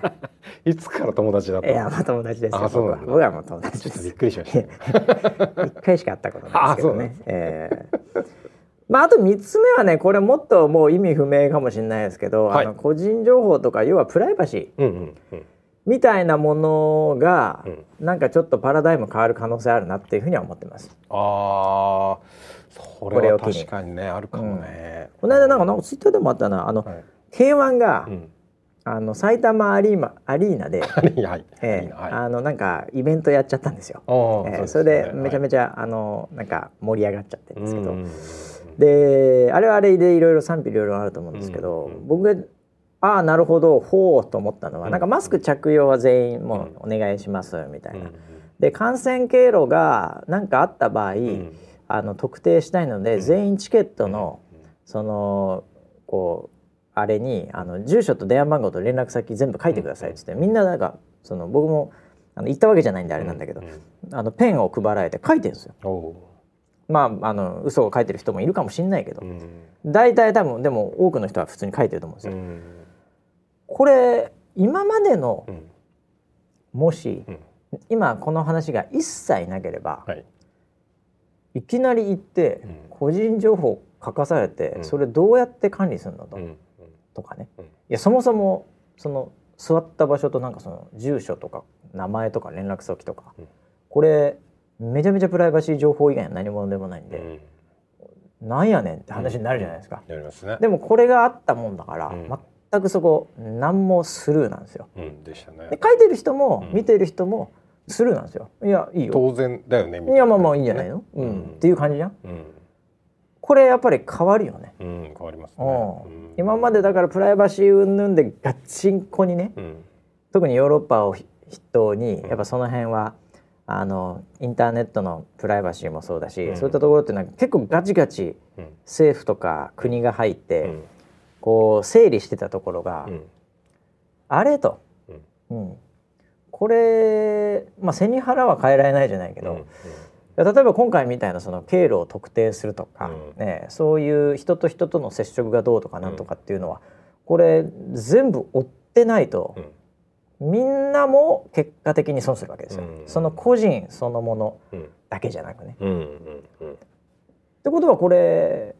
いつから友達だったいや、まあ友達ですよ。僕は僕はもう友達です。ちょっとびっ。くりしました 一回しか会ったことないですけどね。あそうなんで。えー。まああと三つ目はね、これもっともう意味不明かもしれないですけど、はい。あの個人情報とか要はプライバシーうんうんうん。みたいなものが、うん。なんかちょっとパラダイム変わる可能性あるなっていうふうには思ってます。ああそこれを確かにねあるかもね、この間なんかなんかツイッターでもあったな、あの、はい。K1 が、うん。あの埼玉アリーマアリーナで、はいはい。えーはい。あのなんかイベントやっちゃったんですよ。えーうそれでめちゃめちちゃ、あのなんか盛り上がっちゃってるんですけど、うんうんうん。であれはあれでいろいろ賛否両論あると思うんですけど、うんうん。僕がああなるほどほうと思ったのは、うん。なんかマスク着用は全員もうお願いしますみたいな。うんで感染経路が何かあった場合、うんあの特定したいので、うん。全員チケットの、そのこうあれにあの住所と電話番号と連絡先全部書いてくださいっつって、みんななんかその僕もあの行ったわけじゃないんであれなんだけど、うん。あのペンを配られて書いてるんですよ。まああの嘘を書いてる人もいるかもしれないけど、うん。大体多分でも多くの人は普通に書いてると思うんですよ。うん。これ今までのうん。もし、うん。今この話が一切なければ、はいいきなり行ってうん。個人情報書かされて、うん。それどうやって管理するのと,、うん。とかね。うん。いやそもそもその座った場所となんかその住所とか名前とか連絡先とか、うん。これめちゃめちゃプライバシー情報以外は何者でもないんで、うん。なんやねんって話になるじゃないですか。でもこれがあったもんだから、うん。全くそこ何もスルーなんですよ。うん。で書いてる人もうん。見てる人もスルーなんですよ。いやいいよ。当然だよねいやまあまあいいんじゃないの、ううん。んっていう感じじゃん？うん。これやっぱり変わるよね。うん変わりますね。うん。うん。今までだからプライバシー云々でガッチンコにねうん。特にヨーロッパを筆頭にうん。やっぱその辺はあのインターネットのプライバシーもそうだし、うん。そういったところっていうのは結構ガチガチうん。政府とか国が入って、うん。こう整理してたところが、うん。あれと、うんこれ、まあ、背に腹は変えられないじゃないけど、うん例えば今回みたいなその経路を特定するとか、うん。ね、そういう人と人との接触がどうとかなんとかっていうのは、これ全部追ってないとう、ん。みんなも結果的に損するわけですよ、うん。その個人そのものうん。だけじゃなくね。うんうんうん。ってことはこれ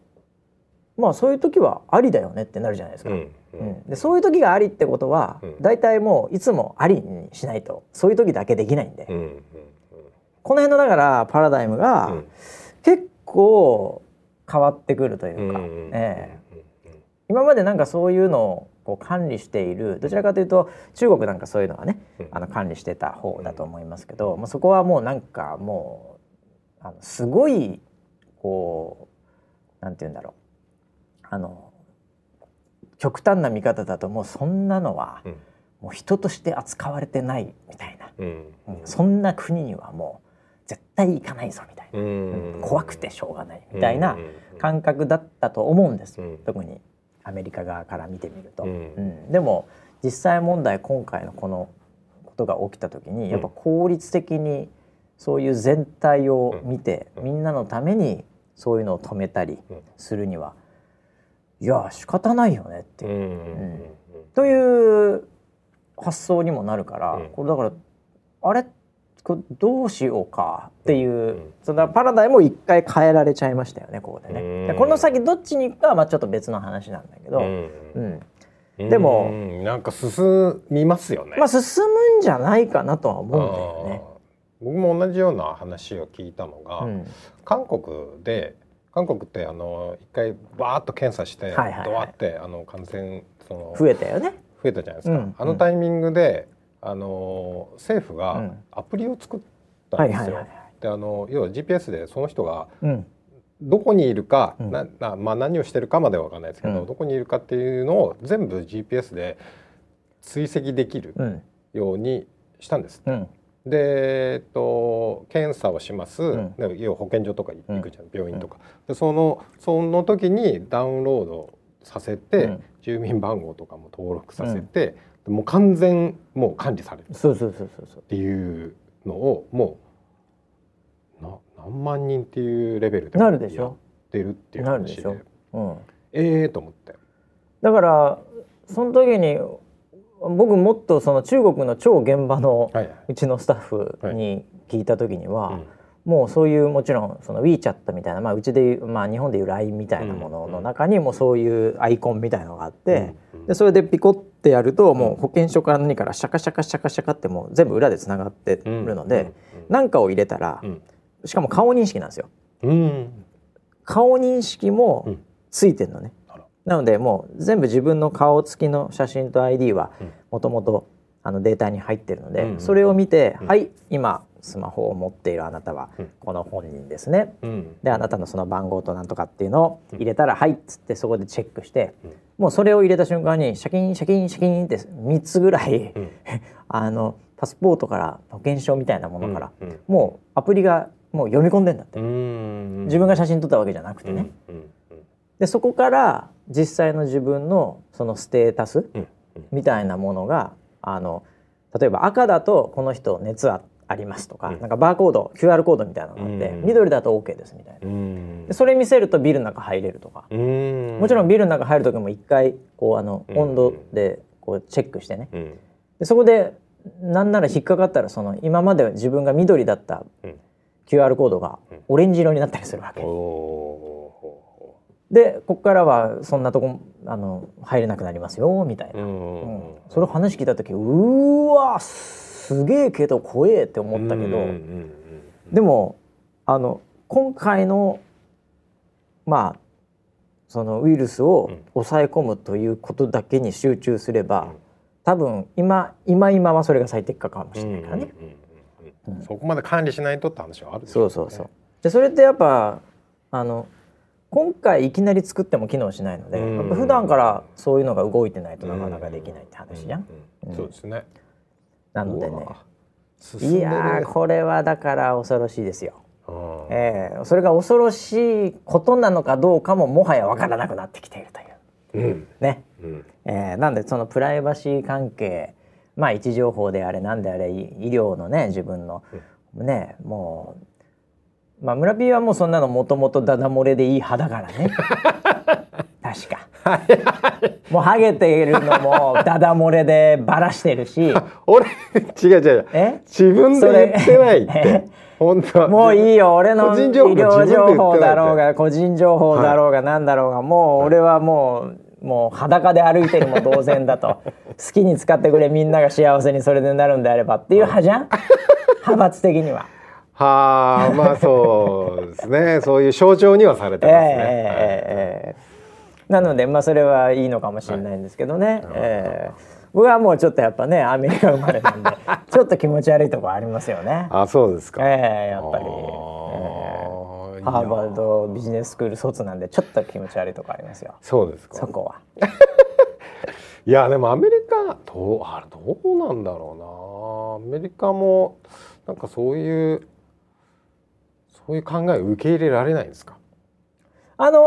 まあそういう時はありだよねってなるじゃないですか。うんうん。でそういう時がありってことは、うん。大体もういつもありにしないと。そういう時だけできないんで、この辺のだからパラダイムがうん。結構変わってくるというか、うん。ええ。今までなんかそういうのをこう管理しているどちらかというと中国なんかそういうのはね、うん。あの管理してた方だと思いますけど、まあ、そこはもうなんかもうあのすごいこうなんて言うんだろう。あの極端な見方だともうそんなのはうん。もう人として扱われてないみたいな、うん。うんそんな国にはもう絶対行かないぞみたいな、うん。怖くてしょうがないみたいなうん。感覚だったと思うんです。特にアメリカ側から見てみると。うん。うん。でも実際問題今回のこのことが起きた時にやっぱ効率的にそういう全体を見て、うん。みんなのためにそういうのを止めたりうんするには、いや仕方ないよねっていう、という発想にもなるから、うん。これだからあれ？どうしようかっていう、うんそのパラダイムを一回変えられちゃいましたよねここでね。うん。でこの先どっちに行くかはまあちょっと別の話なんだけど、ううんん。でもうんなんか進みますよね。まあ進むんじゃないかなとは思うんだよね。僕も同じような話を聞いたのが、うん。韓国で韓国ってあの一回バーッと検査して、はいはいはい。ドワってあの感染その増えたよね。増えたじゃないですか、うんあのタイミングであの政府がうん。アプリを作ったんですよ。はいはいはいはい。であの要は GPS でその人がうん。どこにいるか、うん。ななまあ、何をしてるかまでは分かんないですけど、うん。どこにいるかっていうのを全部 GPS で追跡できるうん。ようにしたんです。うんで、えっと、検査をします、ん。で要は保健所とか行くじゃん、病院とか、でそのその時にダウンロードさせて、うん。住民番号とかも登録させて、もう完全もう管理される。っそうそうそうそうそう。ていうのをもうな何万人っていうレベルでなるでしょ。やってるっていうなるでしょ。話でうん、ええー、と思って。だからその時に僕もっとその中国の超現場のうちのスタッフに聞いた時には、うん。もうそういうもちろんその WeChat みたいな、まあ、うちでいう、まあ、日本でいう LINE みたいなものの中にもそういうアイコンみたいのがあって、うん。でそれでピコってやるともう保険証から何からシャカシャカシャカシャカってもう全部裏でつながってるので何かを入れたらうん。しかも顔認識なんですよ。うん。顔認識うもん。ついてるのね。なのでもう全部自分の顔付きの写真と ID はうん。もともとあのデータに入ってるので、うんそれを見て、うん。はい今スマホを持っているあなたはうん。この本人ですね。うん。であなたのその番号となんとかっていうのを入れたら「はい」っつってそこでチェックして、うん。もうそれを入れた瞬間にシャキンシャキンシャキンって3つぐらい、うん。あのパスポートから保険証みたいなものから、うんもうアプリがもう読み込んでんだって、うん自分が写真撮ったわけじゃなくてね。でそこから実際の自分のそのステータスうんみたいなものがあの例えば赤だとこの人熱あありますとか、うん。なんかバーコード QR コードみたいなのがあって、うん。緑だと OK ですみたいな。それ見せるとビルの中入れるとか、うん。もちろんビルの中入る時も一回こうあのうん。温度でこうチェックしてね。うん。でそこでなんなら引っかかったらその今まで自分が緑だったうん。QR コードがうん。オレンジ色になったりするわけ、おでここからはそんなとこあの入れなくなりますよみたいな、ーうんうん。それを話聞いた時うーわすげえけど怖えって思ったけど、うんうんでもあの今回のまあそのウイルスをうん。抑え込むということだけに集中すれば、うん。多分今今今はそれが最適化かもしれないからね。そこまで管理しないとって話はあるでしょそうそうそう。でそれってやっぱあの今回いきなり作っても機能しないので、うん。普段からそういうのが動いてないとなかなかできないって話じゃん。そうですね。なのでね。いやーこれはだから恐ろしいですよ。うんえーそれが恐ろしいことなのかどうかももはや分からなくなってきているという。うん。ね、うん。えーなんでそのプライバシー関係まあ位置情報であれなんであれい医療のね自分の、ねもうまあ村 P はもうそんなのもともとダダ漏れでいい派だからね。確か。もうハゲてるのもダダ漏れでバラしてるし。俺違う違う。え？自分で言ってないって。本当は。もういいよ。俺の医個人情報療情報だろうが個人情報だろうがなんだろうがもう俺はもうもう裸で歩いてるも同然だと。好きに使ってくれみんなが幸せにそれでなるんであればっていう派じゃん？派閥的には。はあまあそうですね。そういう象徴にはされてええますね、ええええなのでまあそれはいいのかもしれないんですけどね、ええ。僕はもうちょっとやっぱねアメリカ生まれなんで ちょっと気持ち悪いところありますよね。あそうですか、ええやっぱり、えー。ハーバードビジネススクール卒なんでちょっと気持ち悪いとこありますよ。そうですか。そこは。いやでもアメリカどうあれどうなんだろうな。アメリカもなんかそういうそういう考えを受け入れられないんですか、あの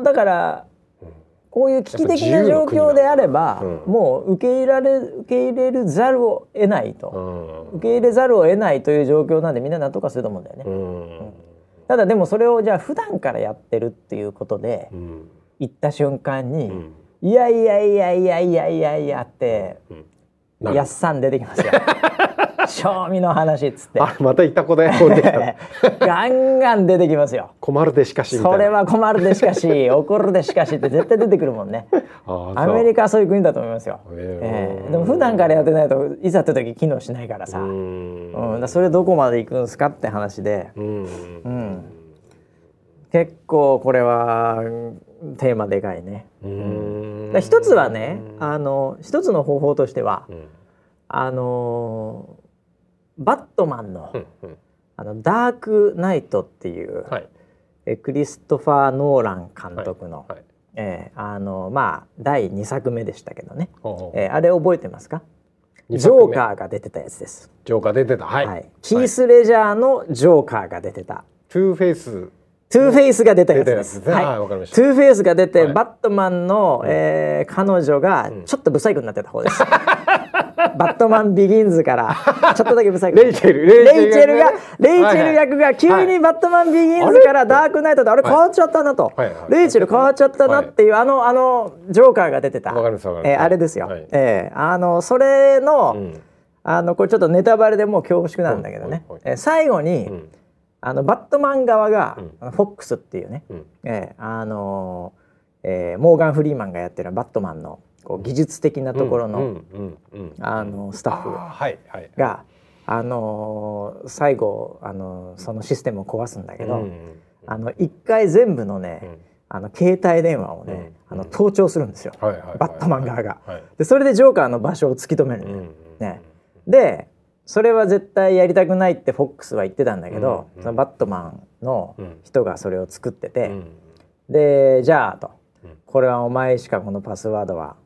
ーだからうんこういう危機的な状況であれば、うん。もう受け入れられ受け入れるざるを得ないと、うん。受け入れざるを得ないという状況なんでみんな納得はすると思うんだよね。うん。ただでもそれをじゃあ普段からやってるっていうことでうん。言った瞬間に、うん。いやいやいやいやいやいやいやって、やっさん出てきますよ。賞味の話っつって。あれまた言った子で降りてきたガンガン出てききますよ。困るでしかしそれは困るでしかし 怒るでしかしって絶対出てくるもんね。あアメリカはそういう国だと思いますよ。へー。ええ。でも普段からやってないといざって時機能しないからさ、ううんんだそれどこまで行くんですかって話で。うん。うん。結構これはうんテーマでかいね。うん。だ一つはねあの一つの方法としてはうん。あのバットマンの,、うんうん。あのダークナイトっていう、はい。えクリストファー・ノーラン監督の、はいえーあのまあ第2作目でしたけどね、ほうえーあれ覚えてますか？ジョーカーが出てたやつです、ジョーカー出てた。ははい。いキース・レジャーのジョーカーが出てた、トゥーフェイストゥーフェイスが出たやつです。ね。はい。わかりました。トゥーフェイスが出て、はい。バットマンの、えー彼女がちょっとブサイクになってた方です。バットマンビギンズからちょっとだけブサイク。レイチェルレイチェルがレイチェル役が急はい。にバットマンビギンズからダークナイトであれ変わっちゃったなと、レイチェル変わっちゃったなっていう、あのあのジョーカーが出てた。えーあれですよ。はい。えーあのそれの、うん。あのこれちょっとネタバレでもう恐縮なんだけどね、えー最後に、うん。あのバットマン側が、フォックスっていうね、うん。えーあのーえーモーガン・フリーマンがやってるバットマンのこう技術的なところの,、あのスタッフあーはいはい。が、あのー最後、あのーそのシステムを壊すんだけど、うんあの一回全部のね、うん。あの携帯電話をね、うんあの盗聴するんですよ、はいはいはい。バットマン側が。はいでそれでジョーカーの場所を突き止めるんだよ、うん。ね。でそれは絶対やりたくないってフォックスは言ってたんだけど、うんそのバットマンのうん。人がそれを作ってて、うん。でじゃあと、うん。これはお前しかこのパスワードはうん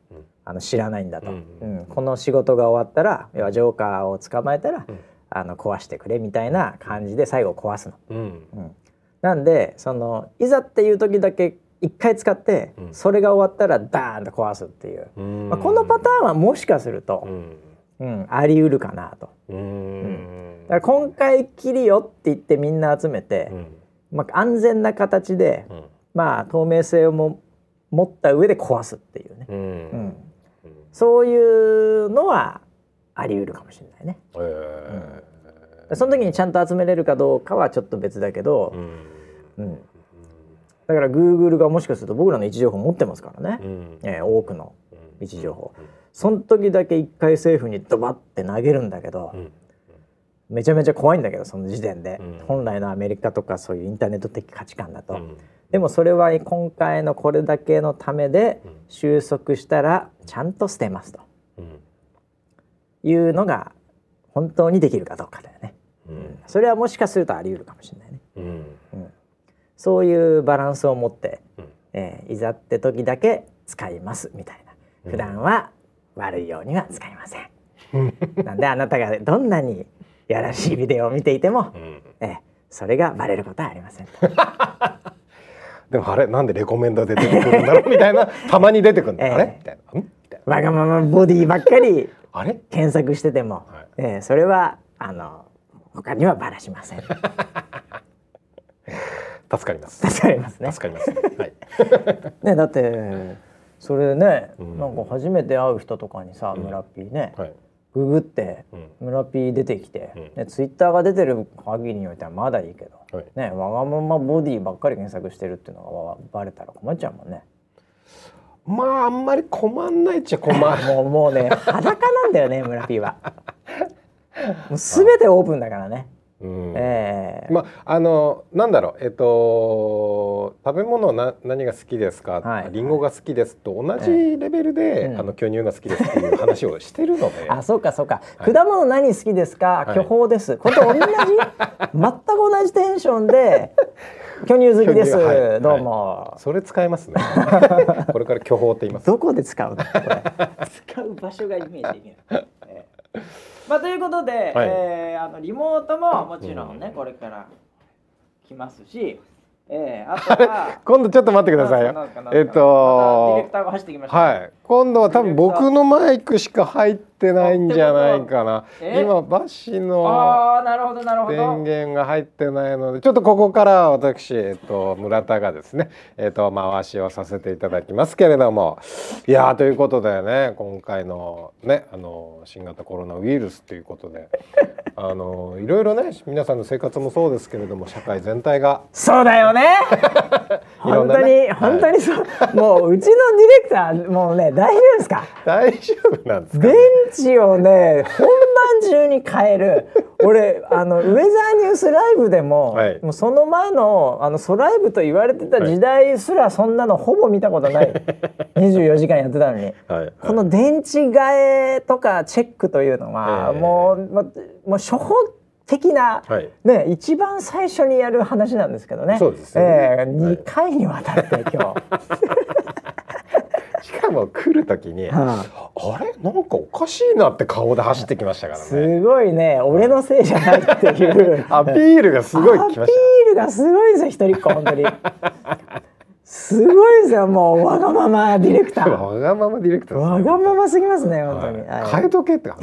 あの知らないんだと、うんうんこの仕事が終わったら要はジョーカーを捕まえたら、うん。あの壊してくれみたいな感じで最後壊すの。うん。うん。なんでそのいざっていう時だけ一回使って、うん。それが終わったらダーンと壊すっていう、うん。まあ、このパターンはもしかするとう、ん。うんあり得るかなと。うん。だから今回きりよって言ってみんな集めて、うん。まあ、安全な形で、うん。まあ透明性をも持った上で壊すっていうね、うん。うんそういうのはあり得るかもしれないね。えその時にちゃんと集めれるかどうかはちょっと別だけどー、うん。うん。だから Google がもしかすると僕らの位置情報持ってますからね、うん。えー多くの位置情報、その時だけ一回政府にドバッて投げるんだけど、うんめちゃめちゃ怖いんだけどその時点で、うん。本来のアメリカとかそういうインターネット的価値観だと、うん。でもそれは今回のこれだけのためでうん。収束したらちゃんと捨てますと。うん。いうのが本当にできるかどうかだよね。うん。それはもしかするとあり得るかもしれないね。うん。うん、そういうバランスを持って、うん。えーいざって時だけ使いますみたいな。普段は悪いようには使いません。なんであなたがどんなにやらしいビデオを見ていても、うん。えーそれがバレることはありません。でもあれなんでレコメンダーで出てくるんだろうみたいな たまに出てくるんだええ。あれみたいな。わがままボディばっかり あれ？検索してても、はい。えーそれはあの他にはバラしません。助かります。助かりますね。助かりますはい。ねだってそれね、うん。なんか初めて会う人とかにさ、うん。村ピーね、はいググってうん村ピー出てきて、うんね、ツイッターが出てる限りにおいてはまだいいけど、はいね、わがままボディばっかり検索してるっていうのがわバレたら困っちゃうもんね。まああんまり困んないっちゃ困る もうもうね裸なんだよね村ピーは。もう全てオープンだからね。うん。ええ。まああのなんだろうえっと食べ物な何が好きですか、はいリンゴが好きですと同じレベルで、うん。あの巨乳が好きですっていう話をしてるので。あそうかそうか、はい。果物何好きですか、はい。巨峰です。これと同じ？全く同じテンションで巨乳好きです、はい。どうも、それ使えますね。これから巨峰って言います。どこで使うの？これ。使う場所がイメージできない、ええ まあということで、はい。えーあのリモートももちろんね、うん。これから来ますし、えー、あとは 今度ちょっと待ってくださいよ。えっまたディレとクターが走ってきました、はい今度は多分僕のマイクしか入ってないんじゃないかな。え？今バシのああなるほどなるほど。電源が入ってないのでちょっとここから私、えっと、村田がですね、えっと、回しをさせていただきますけれども。いやーということでね今回のねあの新型コロナウイルスということで あのいろいろね皆さんの生活もそうですけれども社会全体がそうだよね。いろ本当に、本当にそう、もううちのディレクターもうね大丈夫ですか？大丈夫なんですか、電ね、池をね本番中に変える。俺あのウェザーニュースライブでも、はいもうその前のあのソライブと言われてた時代すらそんなのほぼ見たことない。24時間やってたのに。はいこの電池替えとかチェックというのは、ええもうまもう初歩的な、はいね一番最初にやる話なんですけどね。そうですよねええはい2回にわたって今日。しかも来る時に、はあれ？なんかおかしいなって顔で走ってきましたからね。すごいね。俺のせいじゃないっていう。アピールがすごいアピ来ました。ールがすごいですよ一人っ子本当に。すごいですよもうわがままディレクター。わがままディレクターわがまますぎますね本当に、はい。はい。変えとけって話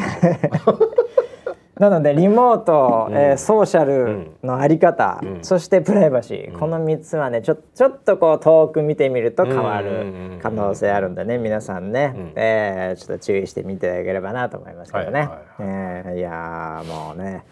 なのでリモート、うん。えーソーシャルのあり方、うん。そしてプライバシー、うん。この3つはねちょちょっとこう遠く見てみると変わるん可能性あるんでね皆さんね、うん。えーちょっと注意してみていただければなと思いますけどね。はいはいえーいやーもうね。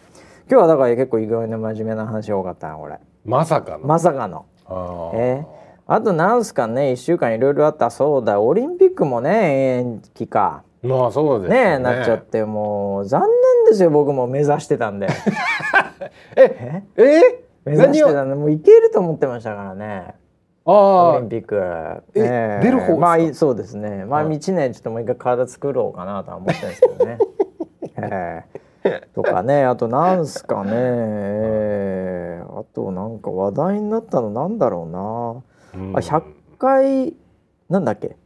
今日はだから結構意外な真面目な話多かったなこれ。まさかの、まさかの。あー。えあとなんすかね1週間いろいろあった。そうだオリンピックもね延期か。まあそうですね。よえなっちゃってもう残念ですよ僕も目指してたんで。ええ？え？目指してたんでもういけると思ってましたからね。オあリンピック。え出る方まあいそうですね。まあはい。1年ちょっともう一回体作ろうかなとは思ってるんですけどね。ええ。とかねあとなんすかね、ええあとなんか話題になったのなんだろうな、うん。あ100回なんだっけ？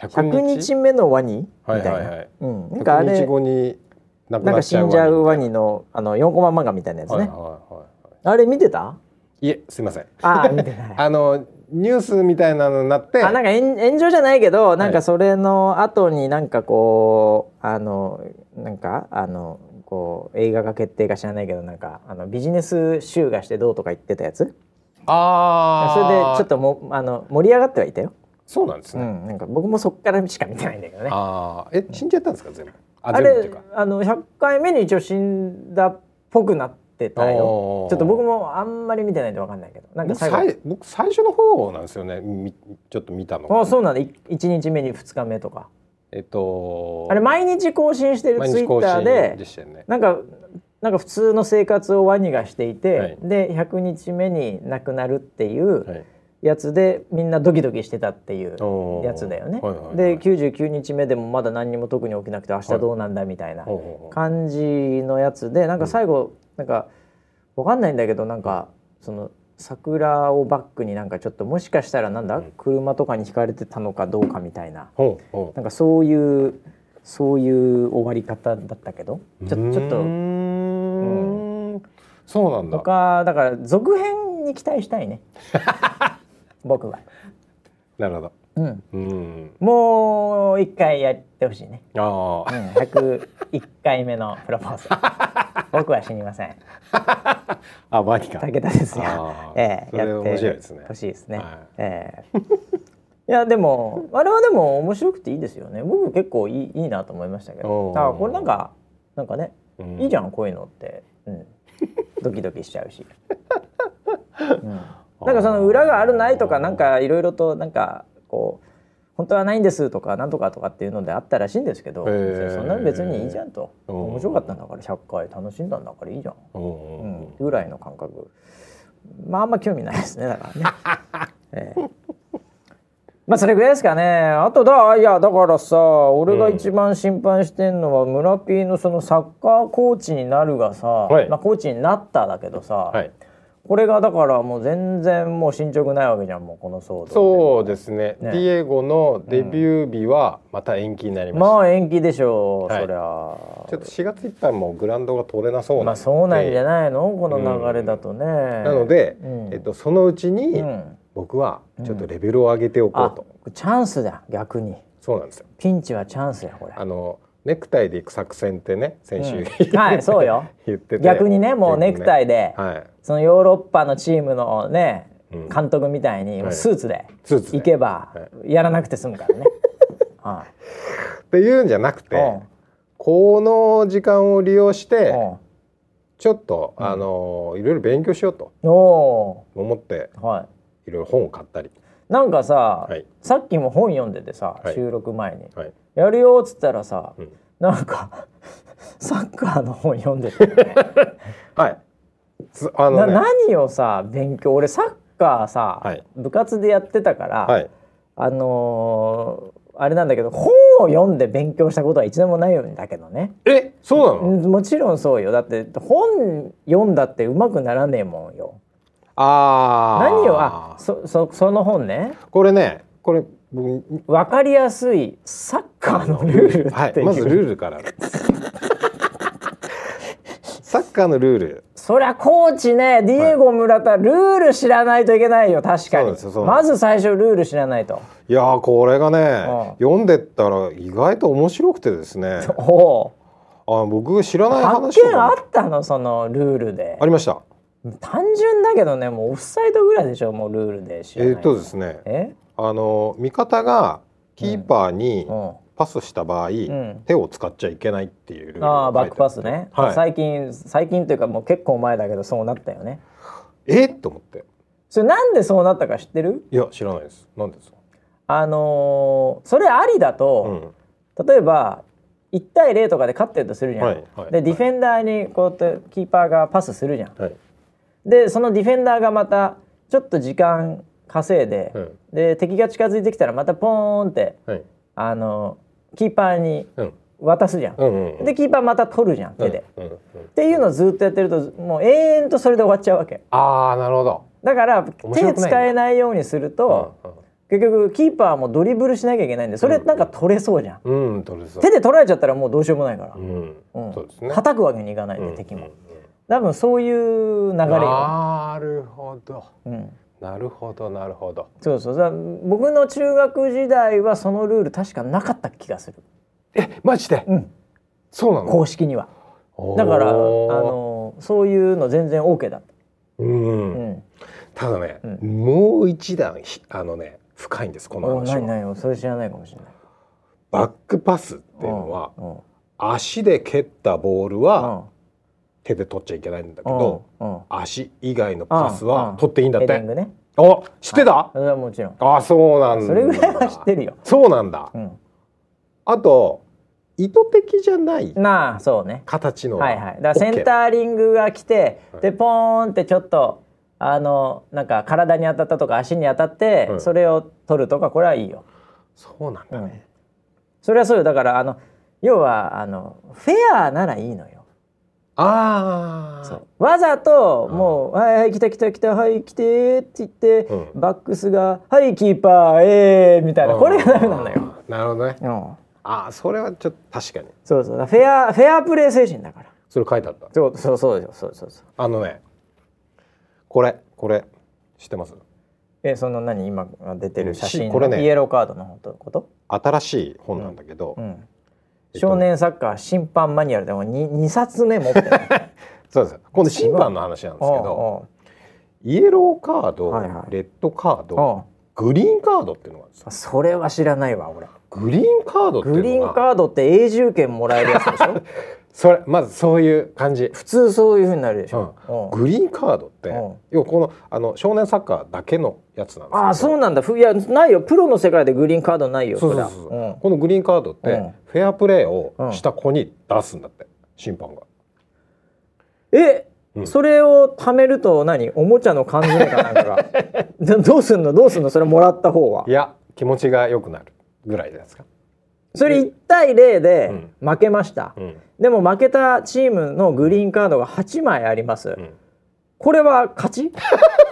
100日？目のワニ？みたいな、はいはい。はいうん、なんかあ100日れなんか死んじゃうワニニのあの4コマ漫画みたいなやつね、はいはいはい。はあれ見てた？いいえすいません。あー見てない。あのニュースみたいなのになって。あなんか炎炎上じゃないけどなんかそれの後になんかこうあのなんかあのこう映画が決定か知らないけどなんかあのビジネス集がしてどうとか言ってたやつ。あそれでーちょっともあの盛り上がってはいたよ、そうなんですね、うん、なんか僕もそっからしか見てないんだけどね。ああえ死んじゃったんですか全部？ああれあの100回目に一応死んだっぽくなってたよ。ちょっと僕もあんまり見てないんで分かんないけど。なんか僕最後。最僕最初の方なんですよね。みちょっと見たのが。あそうなんだ。い1日目に2日目とか。えっとあれ毎日更新してるツイッターででね。なんかなんか普通の生活をワニがしていて、はい。で100日目に亡くなるっていうはいやつでみんなドキドキしてたっていうやつだよね。はいはいはいで99日目でもまだ何にも特に起きなくて明日どうなんだみたいな感じのやつでなんか最後なんかわかんないんだけどなんかその桜をバックになんかちょっともしかしたらなんだうん。車とかにひかれてたのかどうかみたいな。なんかそういうそういう終わり方だったけどうちょちょっとうーん。そうなんだ。他だから続編に期待したいね 僕は、なるほど。うん、うん。もう一回やってほしいね、あうん、あ101回目のプロポーズ。僕は死にません。あワニか。武田ですよ。あーええそれやって面白いですね。ほしいですね、はい。ええ。いやでもあれはでも面白くていいですよね。僕結構いいいいなと思いましたけど。おー。あこれなんかなんかねうん。いいじゃんこういうのって、うん、ドキドキしちゃうし、うん、なんかその裏があるないとかなんかいろいろとなんかこう本当はないんですとかなんとかとかっていうのであったらしいんですけど、そんなの別にいいじゃんと。うん。面白かったんだから100回楽しんだんだからいいじゃん、うんぐらいの感覚。まああんま興味ないですねだからね。ええ。まあそれぐらいですかね。あとだいやだからさ俺が一番心配してんのは、村 P のそのサッカーコーチになるがさ、はい。まあ、コーチになっただけどさ、はいこれがだからもう全然もう進捗ないわけじゃんもうこの騒動でそうですね。ね。ディエゴのデビュー日はまた延期になりましたまあ延期でしょう、はいそりゃ。ちょっと4月いっぱいもうグラウンドが取れなそうなまあそうなんじゃないの？この流れだとね、なので、うん。えっと、そのうちにうん。僕はちょっとレベルを上げておこあうと、チャンスだ逆に。そうなんですよ。ピンチはチャンスやこれ。あのネクタイで行く作戦ってね先週、うん。はいそうよ。言ってて逆にねもうネクタイイで、はい。そのヨーロッパのチームのね、うん。監督みたいにスーツで行けばはやらなくて済むからね。は っていうんじゃなくいてこの時間を利用してうん。ちょっと、うん。あのいろいろ勉強しようと思ってーはい。ろいろ本を買ったり、い。なんかさ、はい。さっきも本読んでてさ、はい。収録前に。はい「やるよ」っつったらさ、うん。なんか サッカーの本読んでて、ね。はい。つあなのね。何をさ勉強俺サッカーさ、はい。部活でやってたから、はい。あのーあれなんだけど本を読んで勉強したことは一度もないんだけどね。えそうなの、うんもちろんそうよ。だって本読んだってうまくならねえもんよ。あー。何をあそそその本ね。これねこれ僕分かりやすいサッカーのルールはいまずルールから。サッカーのルール。そりゃコーチねディエゴ村田、ルール知らないといけないよ確かに。まず最初ルール知らないと。いやーこれがねうん。読んでったら意外と面白くてですね。おあ僕知らない発話と見あかったの？そのルールで。ありました。単純だけどねもうオフサイドぐらいでしょもうルールで知らない。えーっとですね。え？あの味方がキーパーにうん。パスした場合、ん。手を使っちゃいけないっていうルールああバックパスね、はい、最近最近というかもう結構前だけどそうなったよね。え？っと思って。それなんでそうなったか知ってる？いや知らないです。なんですか、あのーそれありだうと、ん、例えば1対0とかで勝ってるとするじゃん、はいはいでディフェンダーにこうやってキーパーがパスするじゃん。はい。でそのディフェンダーがまたちょっと時間稼いで、うん。で敵が近づいてきたらまたポーンってはい。あのキーパーにうん。渡すじゃん、うんうんうん。でキーパーまた取るじゃん手で、うんうんうんっていうのをずっとやってるともう永遠とそれで終わっちゃうわけ。ああなるほど。だから手使えないようにすると、結局キーパーもドリブルしなきゃいけないんでそれなんか取れそうじゃん、うん、うん、取れそう。手で取られちゃったらもうどうしようもないから、うん、うん。ね。叩くわけにいかないんで、うん敵もうん多分そういう流れよ、なるほど。うん、なるほどなるほど。そうそう。僕の中学時代はそのルール確かなかった気がする、えマジで、うん、そうなの？公式には。だからあのそういうの全然 OK だった、うん、うん、ただね、うもう一段ひあのね深いんですこのお話は何何それ知らないかもしれない。バックパスっていうのは、うんうん。足で蹴ったボールは手で取っちゃいけないんだけど、うんうん。足以外のパスうんうん。は取っていいんだって。ヘディングね。お知ってた、はもちろん。あそうなんだ。それぐらいは知ってるよ、そうなんだ、うん、あと意図的じゃないなあそうね。形のはいはい。だからセンターリングが来て、はい。でポーンってちょっとあのなんか体に当たったとか足に当たって、うん。それを取るとかこれはいいよ。そうなんだね、それはそうよ。だからあの要はあのフェアならいいのよあわざともう「はいはい来た来た来たはい来て」って言って、うバックスが「はいキーパーえー」みたいな。これがダメなのよ。なるほどね。うん、あーそれはちょっと確かに。そうそう。フェアフェアプレー精神だから。それ書いてあった。そうそうそうよそうそう。そう。あのねこれこれ知ってます？えその何今出てる写真のしこれねイエローカードのこと？新しい本なんだけど、うん。えっと少年サッカー審判マニュアルでも 2, 2冊目持ってる。そうです。今度審判の話なんですけどおイエローカード、はいはい。レッドカードグリーンカードっていうのがあるんですよ。それは知らないわ俺。グリーンカードグリーンカードって永住権もらえるやつでしょ？それまずそういう感じ。普通そういう風になるでしょ、うん。グリーンカードってう。ん要はこのあの少年サッカーだけのやつなんですああそうなんだ。ふいやないよ。プロの世界でグリーンカードないよそうそうそうそう。このグリーンカードって、うん。フェアプレーをした子に出すんだって審判が。え、うん。それを貯めると何？おもちゃの缶詰かなんか どうすんの？どうすんの？それもらった方は。いや気持ちが良くなるぐらいですか。それ1対0で負けました、うん。でも負けたチームのグリーンカードが8枚あります、ん。これは勝ち？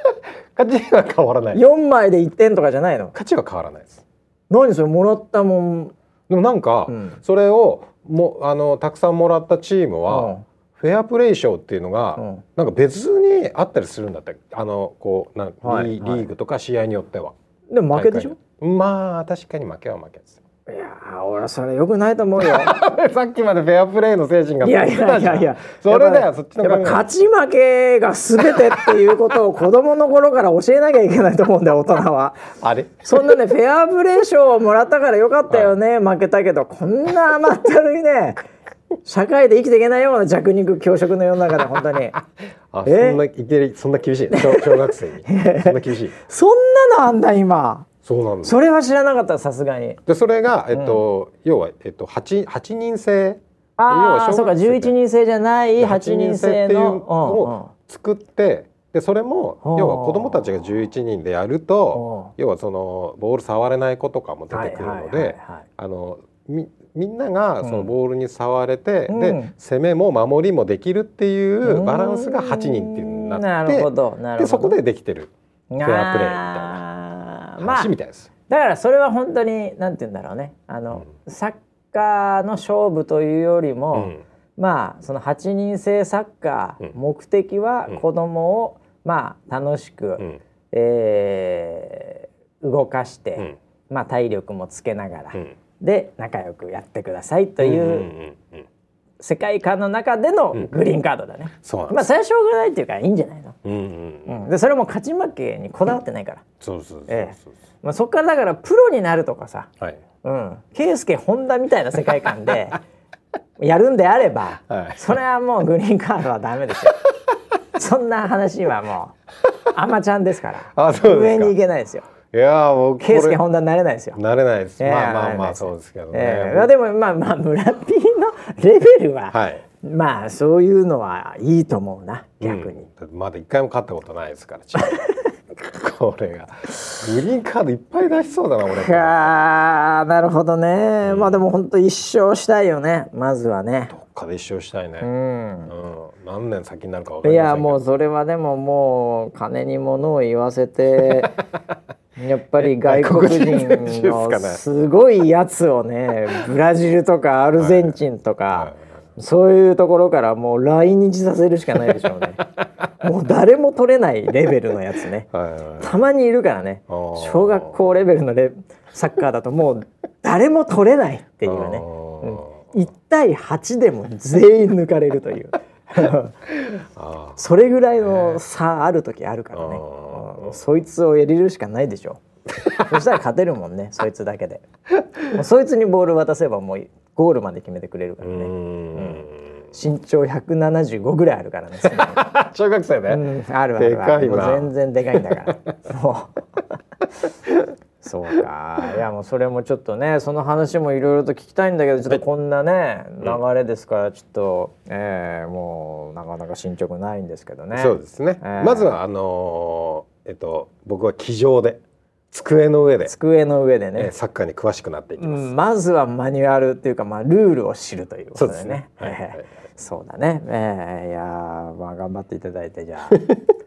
勝ちは変わらない。4枚で1点とかじゃないの？勝ちは変わらないです。何それもらったもん。でもなんか、うん。それをもあのたくさんもらったチームは、うん。フェアプレー賞っていうのが、うん。なんか別にあったりするんだって。あのこうなんはい。リリーグとか試合によっては。でも負けでしょ？まあ確かに負けは負けです。いやー俺はそれよくないと思うよ。さっきまでフェアプレーの精神がいやいやいやいや。それだよそっちのやっぱ勝ち負けが全てっていうことを子供の頃から教えなきゃいけないと思うんだよ大人は。あれ？そんなねフェアプレー賞をもらったからよかったよね、負けたけどこんな甘ったるいね社会で生きていけないような弱肉強食の世の中で本当に。あそえんないけるそんな厳しい。小小学生に。そんな厳しい。そんなのあんだ今そうなんです。それは知らなかったさすがに。でそれがえっと、要はえっと八八人制。ああそうか小学生11人制じゃない8人制っていうののを作ってでそれもうん要は子供たちが11人でやると要はそのボール触れない子とかも出てくるのではいあのみみんながそのうんボールに触れて、うん。で攻めも守りもできるっていうバランスが8人っていうのになってなるほどなるほど。でそこでできてるフェアプレーみたいなまあ話みたいです。だからそれは本当になんて言うんだろうね。あの、サッカーの勝負というよりも、まあその8人制サッカー、うん。目的はうん。子供を、まあ楽しく、うん。えー動かして、うん。まあ体力もつけながら、うん。で仲良くやってくださいといんんううんうん世界観の中でのうん。グリーンカードだね。そうなんまあそれはしょうがないっていうかいいんじゃないの、うんうんうん。うん、でそれも勝ち負けにこだわってないから、そうそうそうええそう。まあ、そっからだからプロになるとかさ。はい。うん。圭佑本田みたいな世界観で やるんであれば、はい。それはもうグリーンカードはダメですよ。そんな話はもうアマちゃんですから。あそう上に行けないですよ。いやー僕圭佑本田になれないですよ。なれないです、ええまあまあまあそうですけどね、ええ。まあでもまあまあ村 P のレベルは、はい。まあそういうのはいいと思うな。逆に、うん。まだ一回も勝ったことないですから これが。グリーンカードいっぱい出しそうだな俺。かなるほどね、まあでも本当一生したいよね。まずはね。どっかで一生したいね、ううん。ん何年先になるか分かいりませんけど。やもうそれはでももう金に物を言わせて やっぱり外国人のすごいやつをね ブラジルとかアルゼンチンとか、はそういうところからもう来日させるしかないでしょうね。もう誰も取れないレベルのやつね。はいたまにいるからね。小学校レベルのレサッカーだともう誰も取れないっていうね、うん、1対8でも全員抜かれるという。あそれぐらいの差ある時あるからね、うんそいつを入れるしかないでしょ。そしたら勝てるもんねそいつだけで。そいつにボール渡せばもうゴールまで決めてくれるかーうらねん。身長175ぐらいあるからね、小学生ね、うん、あるあるある。でかいな。もう全然でかいんだから。もう。そうか。いやもうそれもちょっとねその話もいろいろと聞きたいんだけどちょっとこんなね流れですからちょっと、えーもうなかなか進捗ないんですけどね。そうですね、ええまずはあのーえっと僕は机上で机の上で、机の上でね、えーサッカーに詳しくなっていきます、うん、まずはマニュアルっていうか、まあ、ルールを知るということでね。そうそうだね。ええいやーまあ頑張っていただいてじゃあ。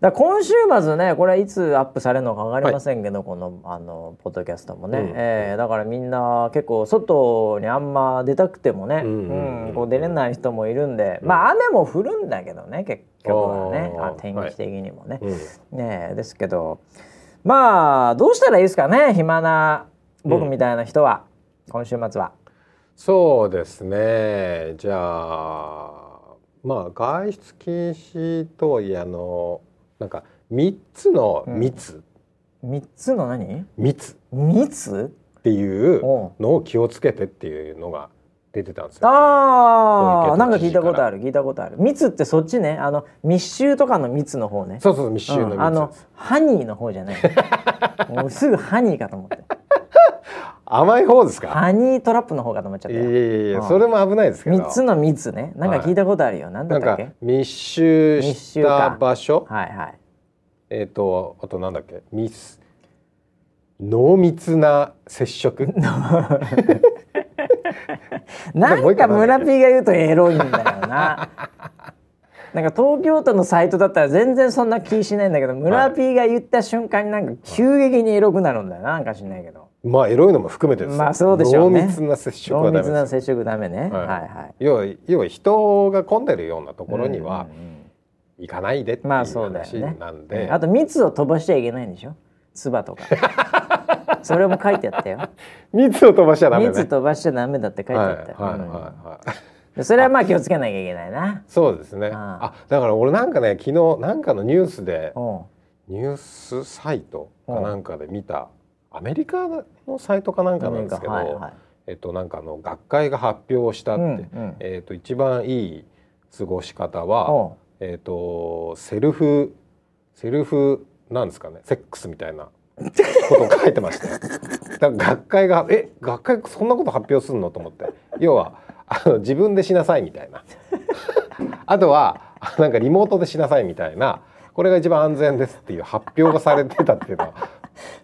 だ今週末ねこれはいつアップされるのか分かりませんけど、このあのポッドキャストもね、うんええだからみんな結構外にあんま出たくてもね、うんうんうんうん。こう出れない人もいるんで、まあ雨も降るんだけどね結局はねあ天気的にもね。うん。ねえですけどまあどうしたらいいですかね暇な僕みたいな人は、今週末は。そうですね。じゃあまあ外出禁止とはいえあのなんか3つの密、三つの何？密。密？っていうのを気をつけてっていうのが出てたんですよ。ああなんか聞いたことある聞いたことある。密ってそっちね。あの密集とかの密の方ね。そうそう密集のうんあのハニーの方じゃないもうすぐハニーかと思って甘い方ですか？ハニートラップの方かと思っちゃったよいやいやいやうん。それも危ないですけど。三つの密ね。なんか聞いたことあるよ、なんだなんかっけ？密集密集したか。場所？はいはい。えっ、とあとなんだっけ？密濃密な接触？なんか村 P が言うとエロいんだよな。なんか東京都のサイトだったら全然そんな気しないんだけど村 P が言った瞬間になんか急激にエロくなるんだよななんか知んないけどまあエロいのも含めてです。よまあそうでしょうね。濃密な接触濃はダメです。密な接触ダメね、はい、はいはい。要は要は人が混んでるようなところにはうんうんうん。行かないでっていうまあそうだよ話ね。なんで、あと蜜を飛ばしちゃいけないんでしょ？唾とか。それも書いてあったよ。蜜を飛ばしちゃダメね。蜜飛ばしちゃダメだって書いてはいあった。よ、はいはいうんはい。でそれはまあ気をつけなきゃいけないな。そうですね。ああだから俺なんかね昨日なんかのニュースでうん。ニュースサイトかなんかで見たアメリカのサイトかなんかなんですけど、はいはい。えっとなんかあの学会が発表したって、うんうん。えっと一番いい過ごし方は、えっとセルフセルフなんですかねセックスみたいなことを書いてましたよ。だから学会がえ学会そんなこと発表するのと思って。要はあの自分でしなさいみたいな。あとはなんかリモートでしなさいみたいなこれが一番安全ですっていう発表がされてたっていうのは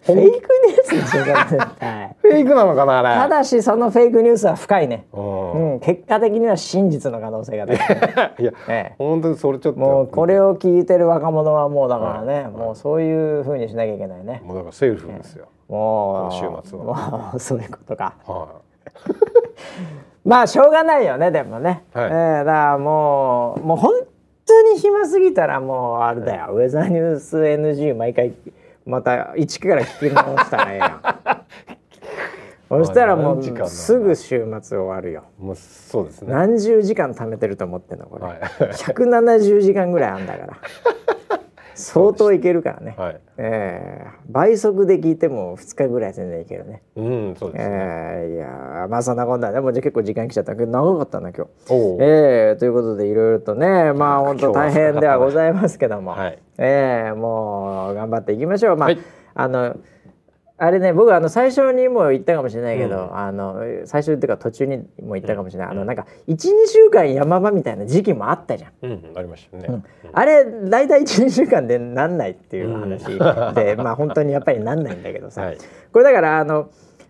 フェイクニュースでしょ絶対。フェイクなのかなあれ。ただしそのフェイクニュースは深いね、うん。うん、結果的には真実の可能性が高い、いやええ、本当にそれちょっと。もうこれを聞いてる若者はもうだからね、もうそういう風にしなきゃいけないね。もうだからセルフですよ、もう週末は。もうそういうことかは まあしょうがないよねでもね、はい。えーだからもうもう本当に暇すぎたらもうあれだよ、ウェザーニュース NG 毎回また一から聞き直したらええやん。そしたらもうすぐ週末終わるよ。もうそうですね。何十時間貯めてると思ってんのこれ、はい。170時間ぐらいあんだから相当いけるからね、はい。えー倍速で聞いても2日ぐらい全然いけるねうんそうですね。えーいやーまあそんなこんなでもじゃあ結構時間来ちゃったけど長かったな今日。おお。えーということでいろいろとねまあ本当大変ではございますけども、はいえーもう頑張っていきましょう。まあ、はいあのあれね僕あの最初にも言ったかもしれないけど、うん。あの最初っていうか途中にも言ったかもしれない、あのなんか12週間山場みたいな時期もあったじゃん。うんありましたね。うん。あれ大体12週間でなんないっていう話で、まあ本当にやっぱりなんないんだけどさ、はい。これだからあの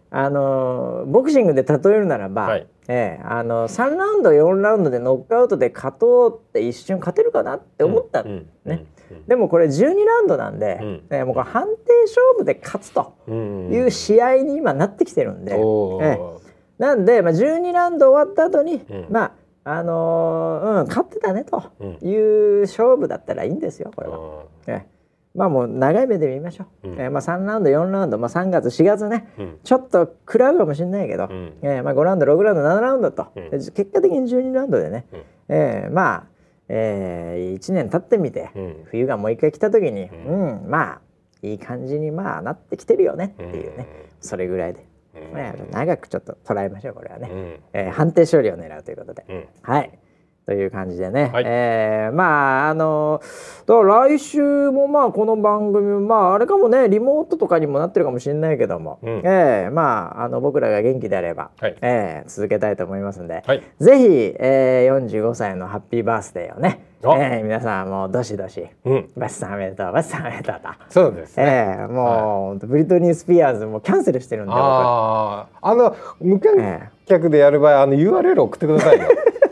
あのボクシングで例えるならば、はい。ええあの3ラウンド4ラウンドでノックアウトで勝とうって一瞬勝てるかなって思ったね。でもこれ12ラウンドなんで、うん。ええもうこれ判定勝負で勝つとうんいう試合に今なってきてるんで、おええお。なんで、まあ、12ラウンド終わった後に、うん。まああのーうん、勝ってたねとうん。いう勝負だったらいいんですよこれは。ええまあもう長い目で見ましょう、うん。ええまあ、3ラウンド4ラウンド、まあ、3月4月ね。うん。ちょっと食らうかもしれないけど、うん。ええまあ、5ラウンド6ラウンド7ラウンドと、うん。で結果的に12ラウンドでね、うん。ええまあ、え1年経ってみて、うん。冬がもう一回来た時に、ううんまあいい感じにまあなってきてるよねっていうね、うん。それぐらいで、うん。ね長くちょっと捉えましょうこれはね、うん。えー判定勝利を狙うということで、うん。はいという感じでね、はい。えーまああのだから来週もまあこの番組まああれかもねリモートとかにもなってるかもしれないけども、うん。えーまああの僕らが元気であれば、はい。えー続けたいと思いますんで、はい。ぜひ、えー、45歳のハッピーバースデーをね、えあー皆さんもうどしどし。うん。バスさんおめでとうバスさんおめでとうと。そうですね。ええもう、ほんとブリトニー・スピアーズもキャンセルしてるんで僕。あああの無観え客でやる場合あの URL 送ってくださいよ。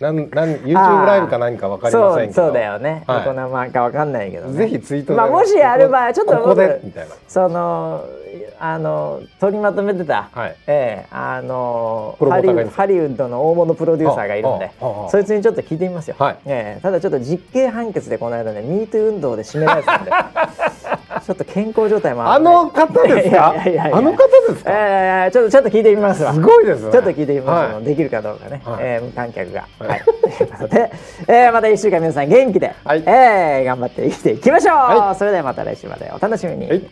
なんなん YouTube ライブか何かわかりませんけど。そうそうだよね、はいどこのまかわかんないけど、ね、ぜひツイートでまあもしある場合ちょっとここで僕みたいな。そのあの取りまとめてた、はい。ええあのハリハリウッドの大物プロデューサーがいるんでそいつにちょっと聞いてみますよ、はい。ええただちょっと実刑判決でこの間ね MeToo 運動で締められてたんで。ちょっと健康状態もあの方ですか？いやいやいやあの方ですか？ええちょっとちょっと聞いてみますわ。すごいですね。ちょっと聞いてみます、はい。できるかどうかね、はい。えー無観客が。はい。はい、ということで、えーまた一週間皆さん元気で、はい。えー頑張って生きていきましょう、はい。それではまた来週までお楽しみに。はい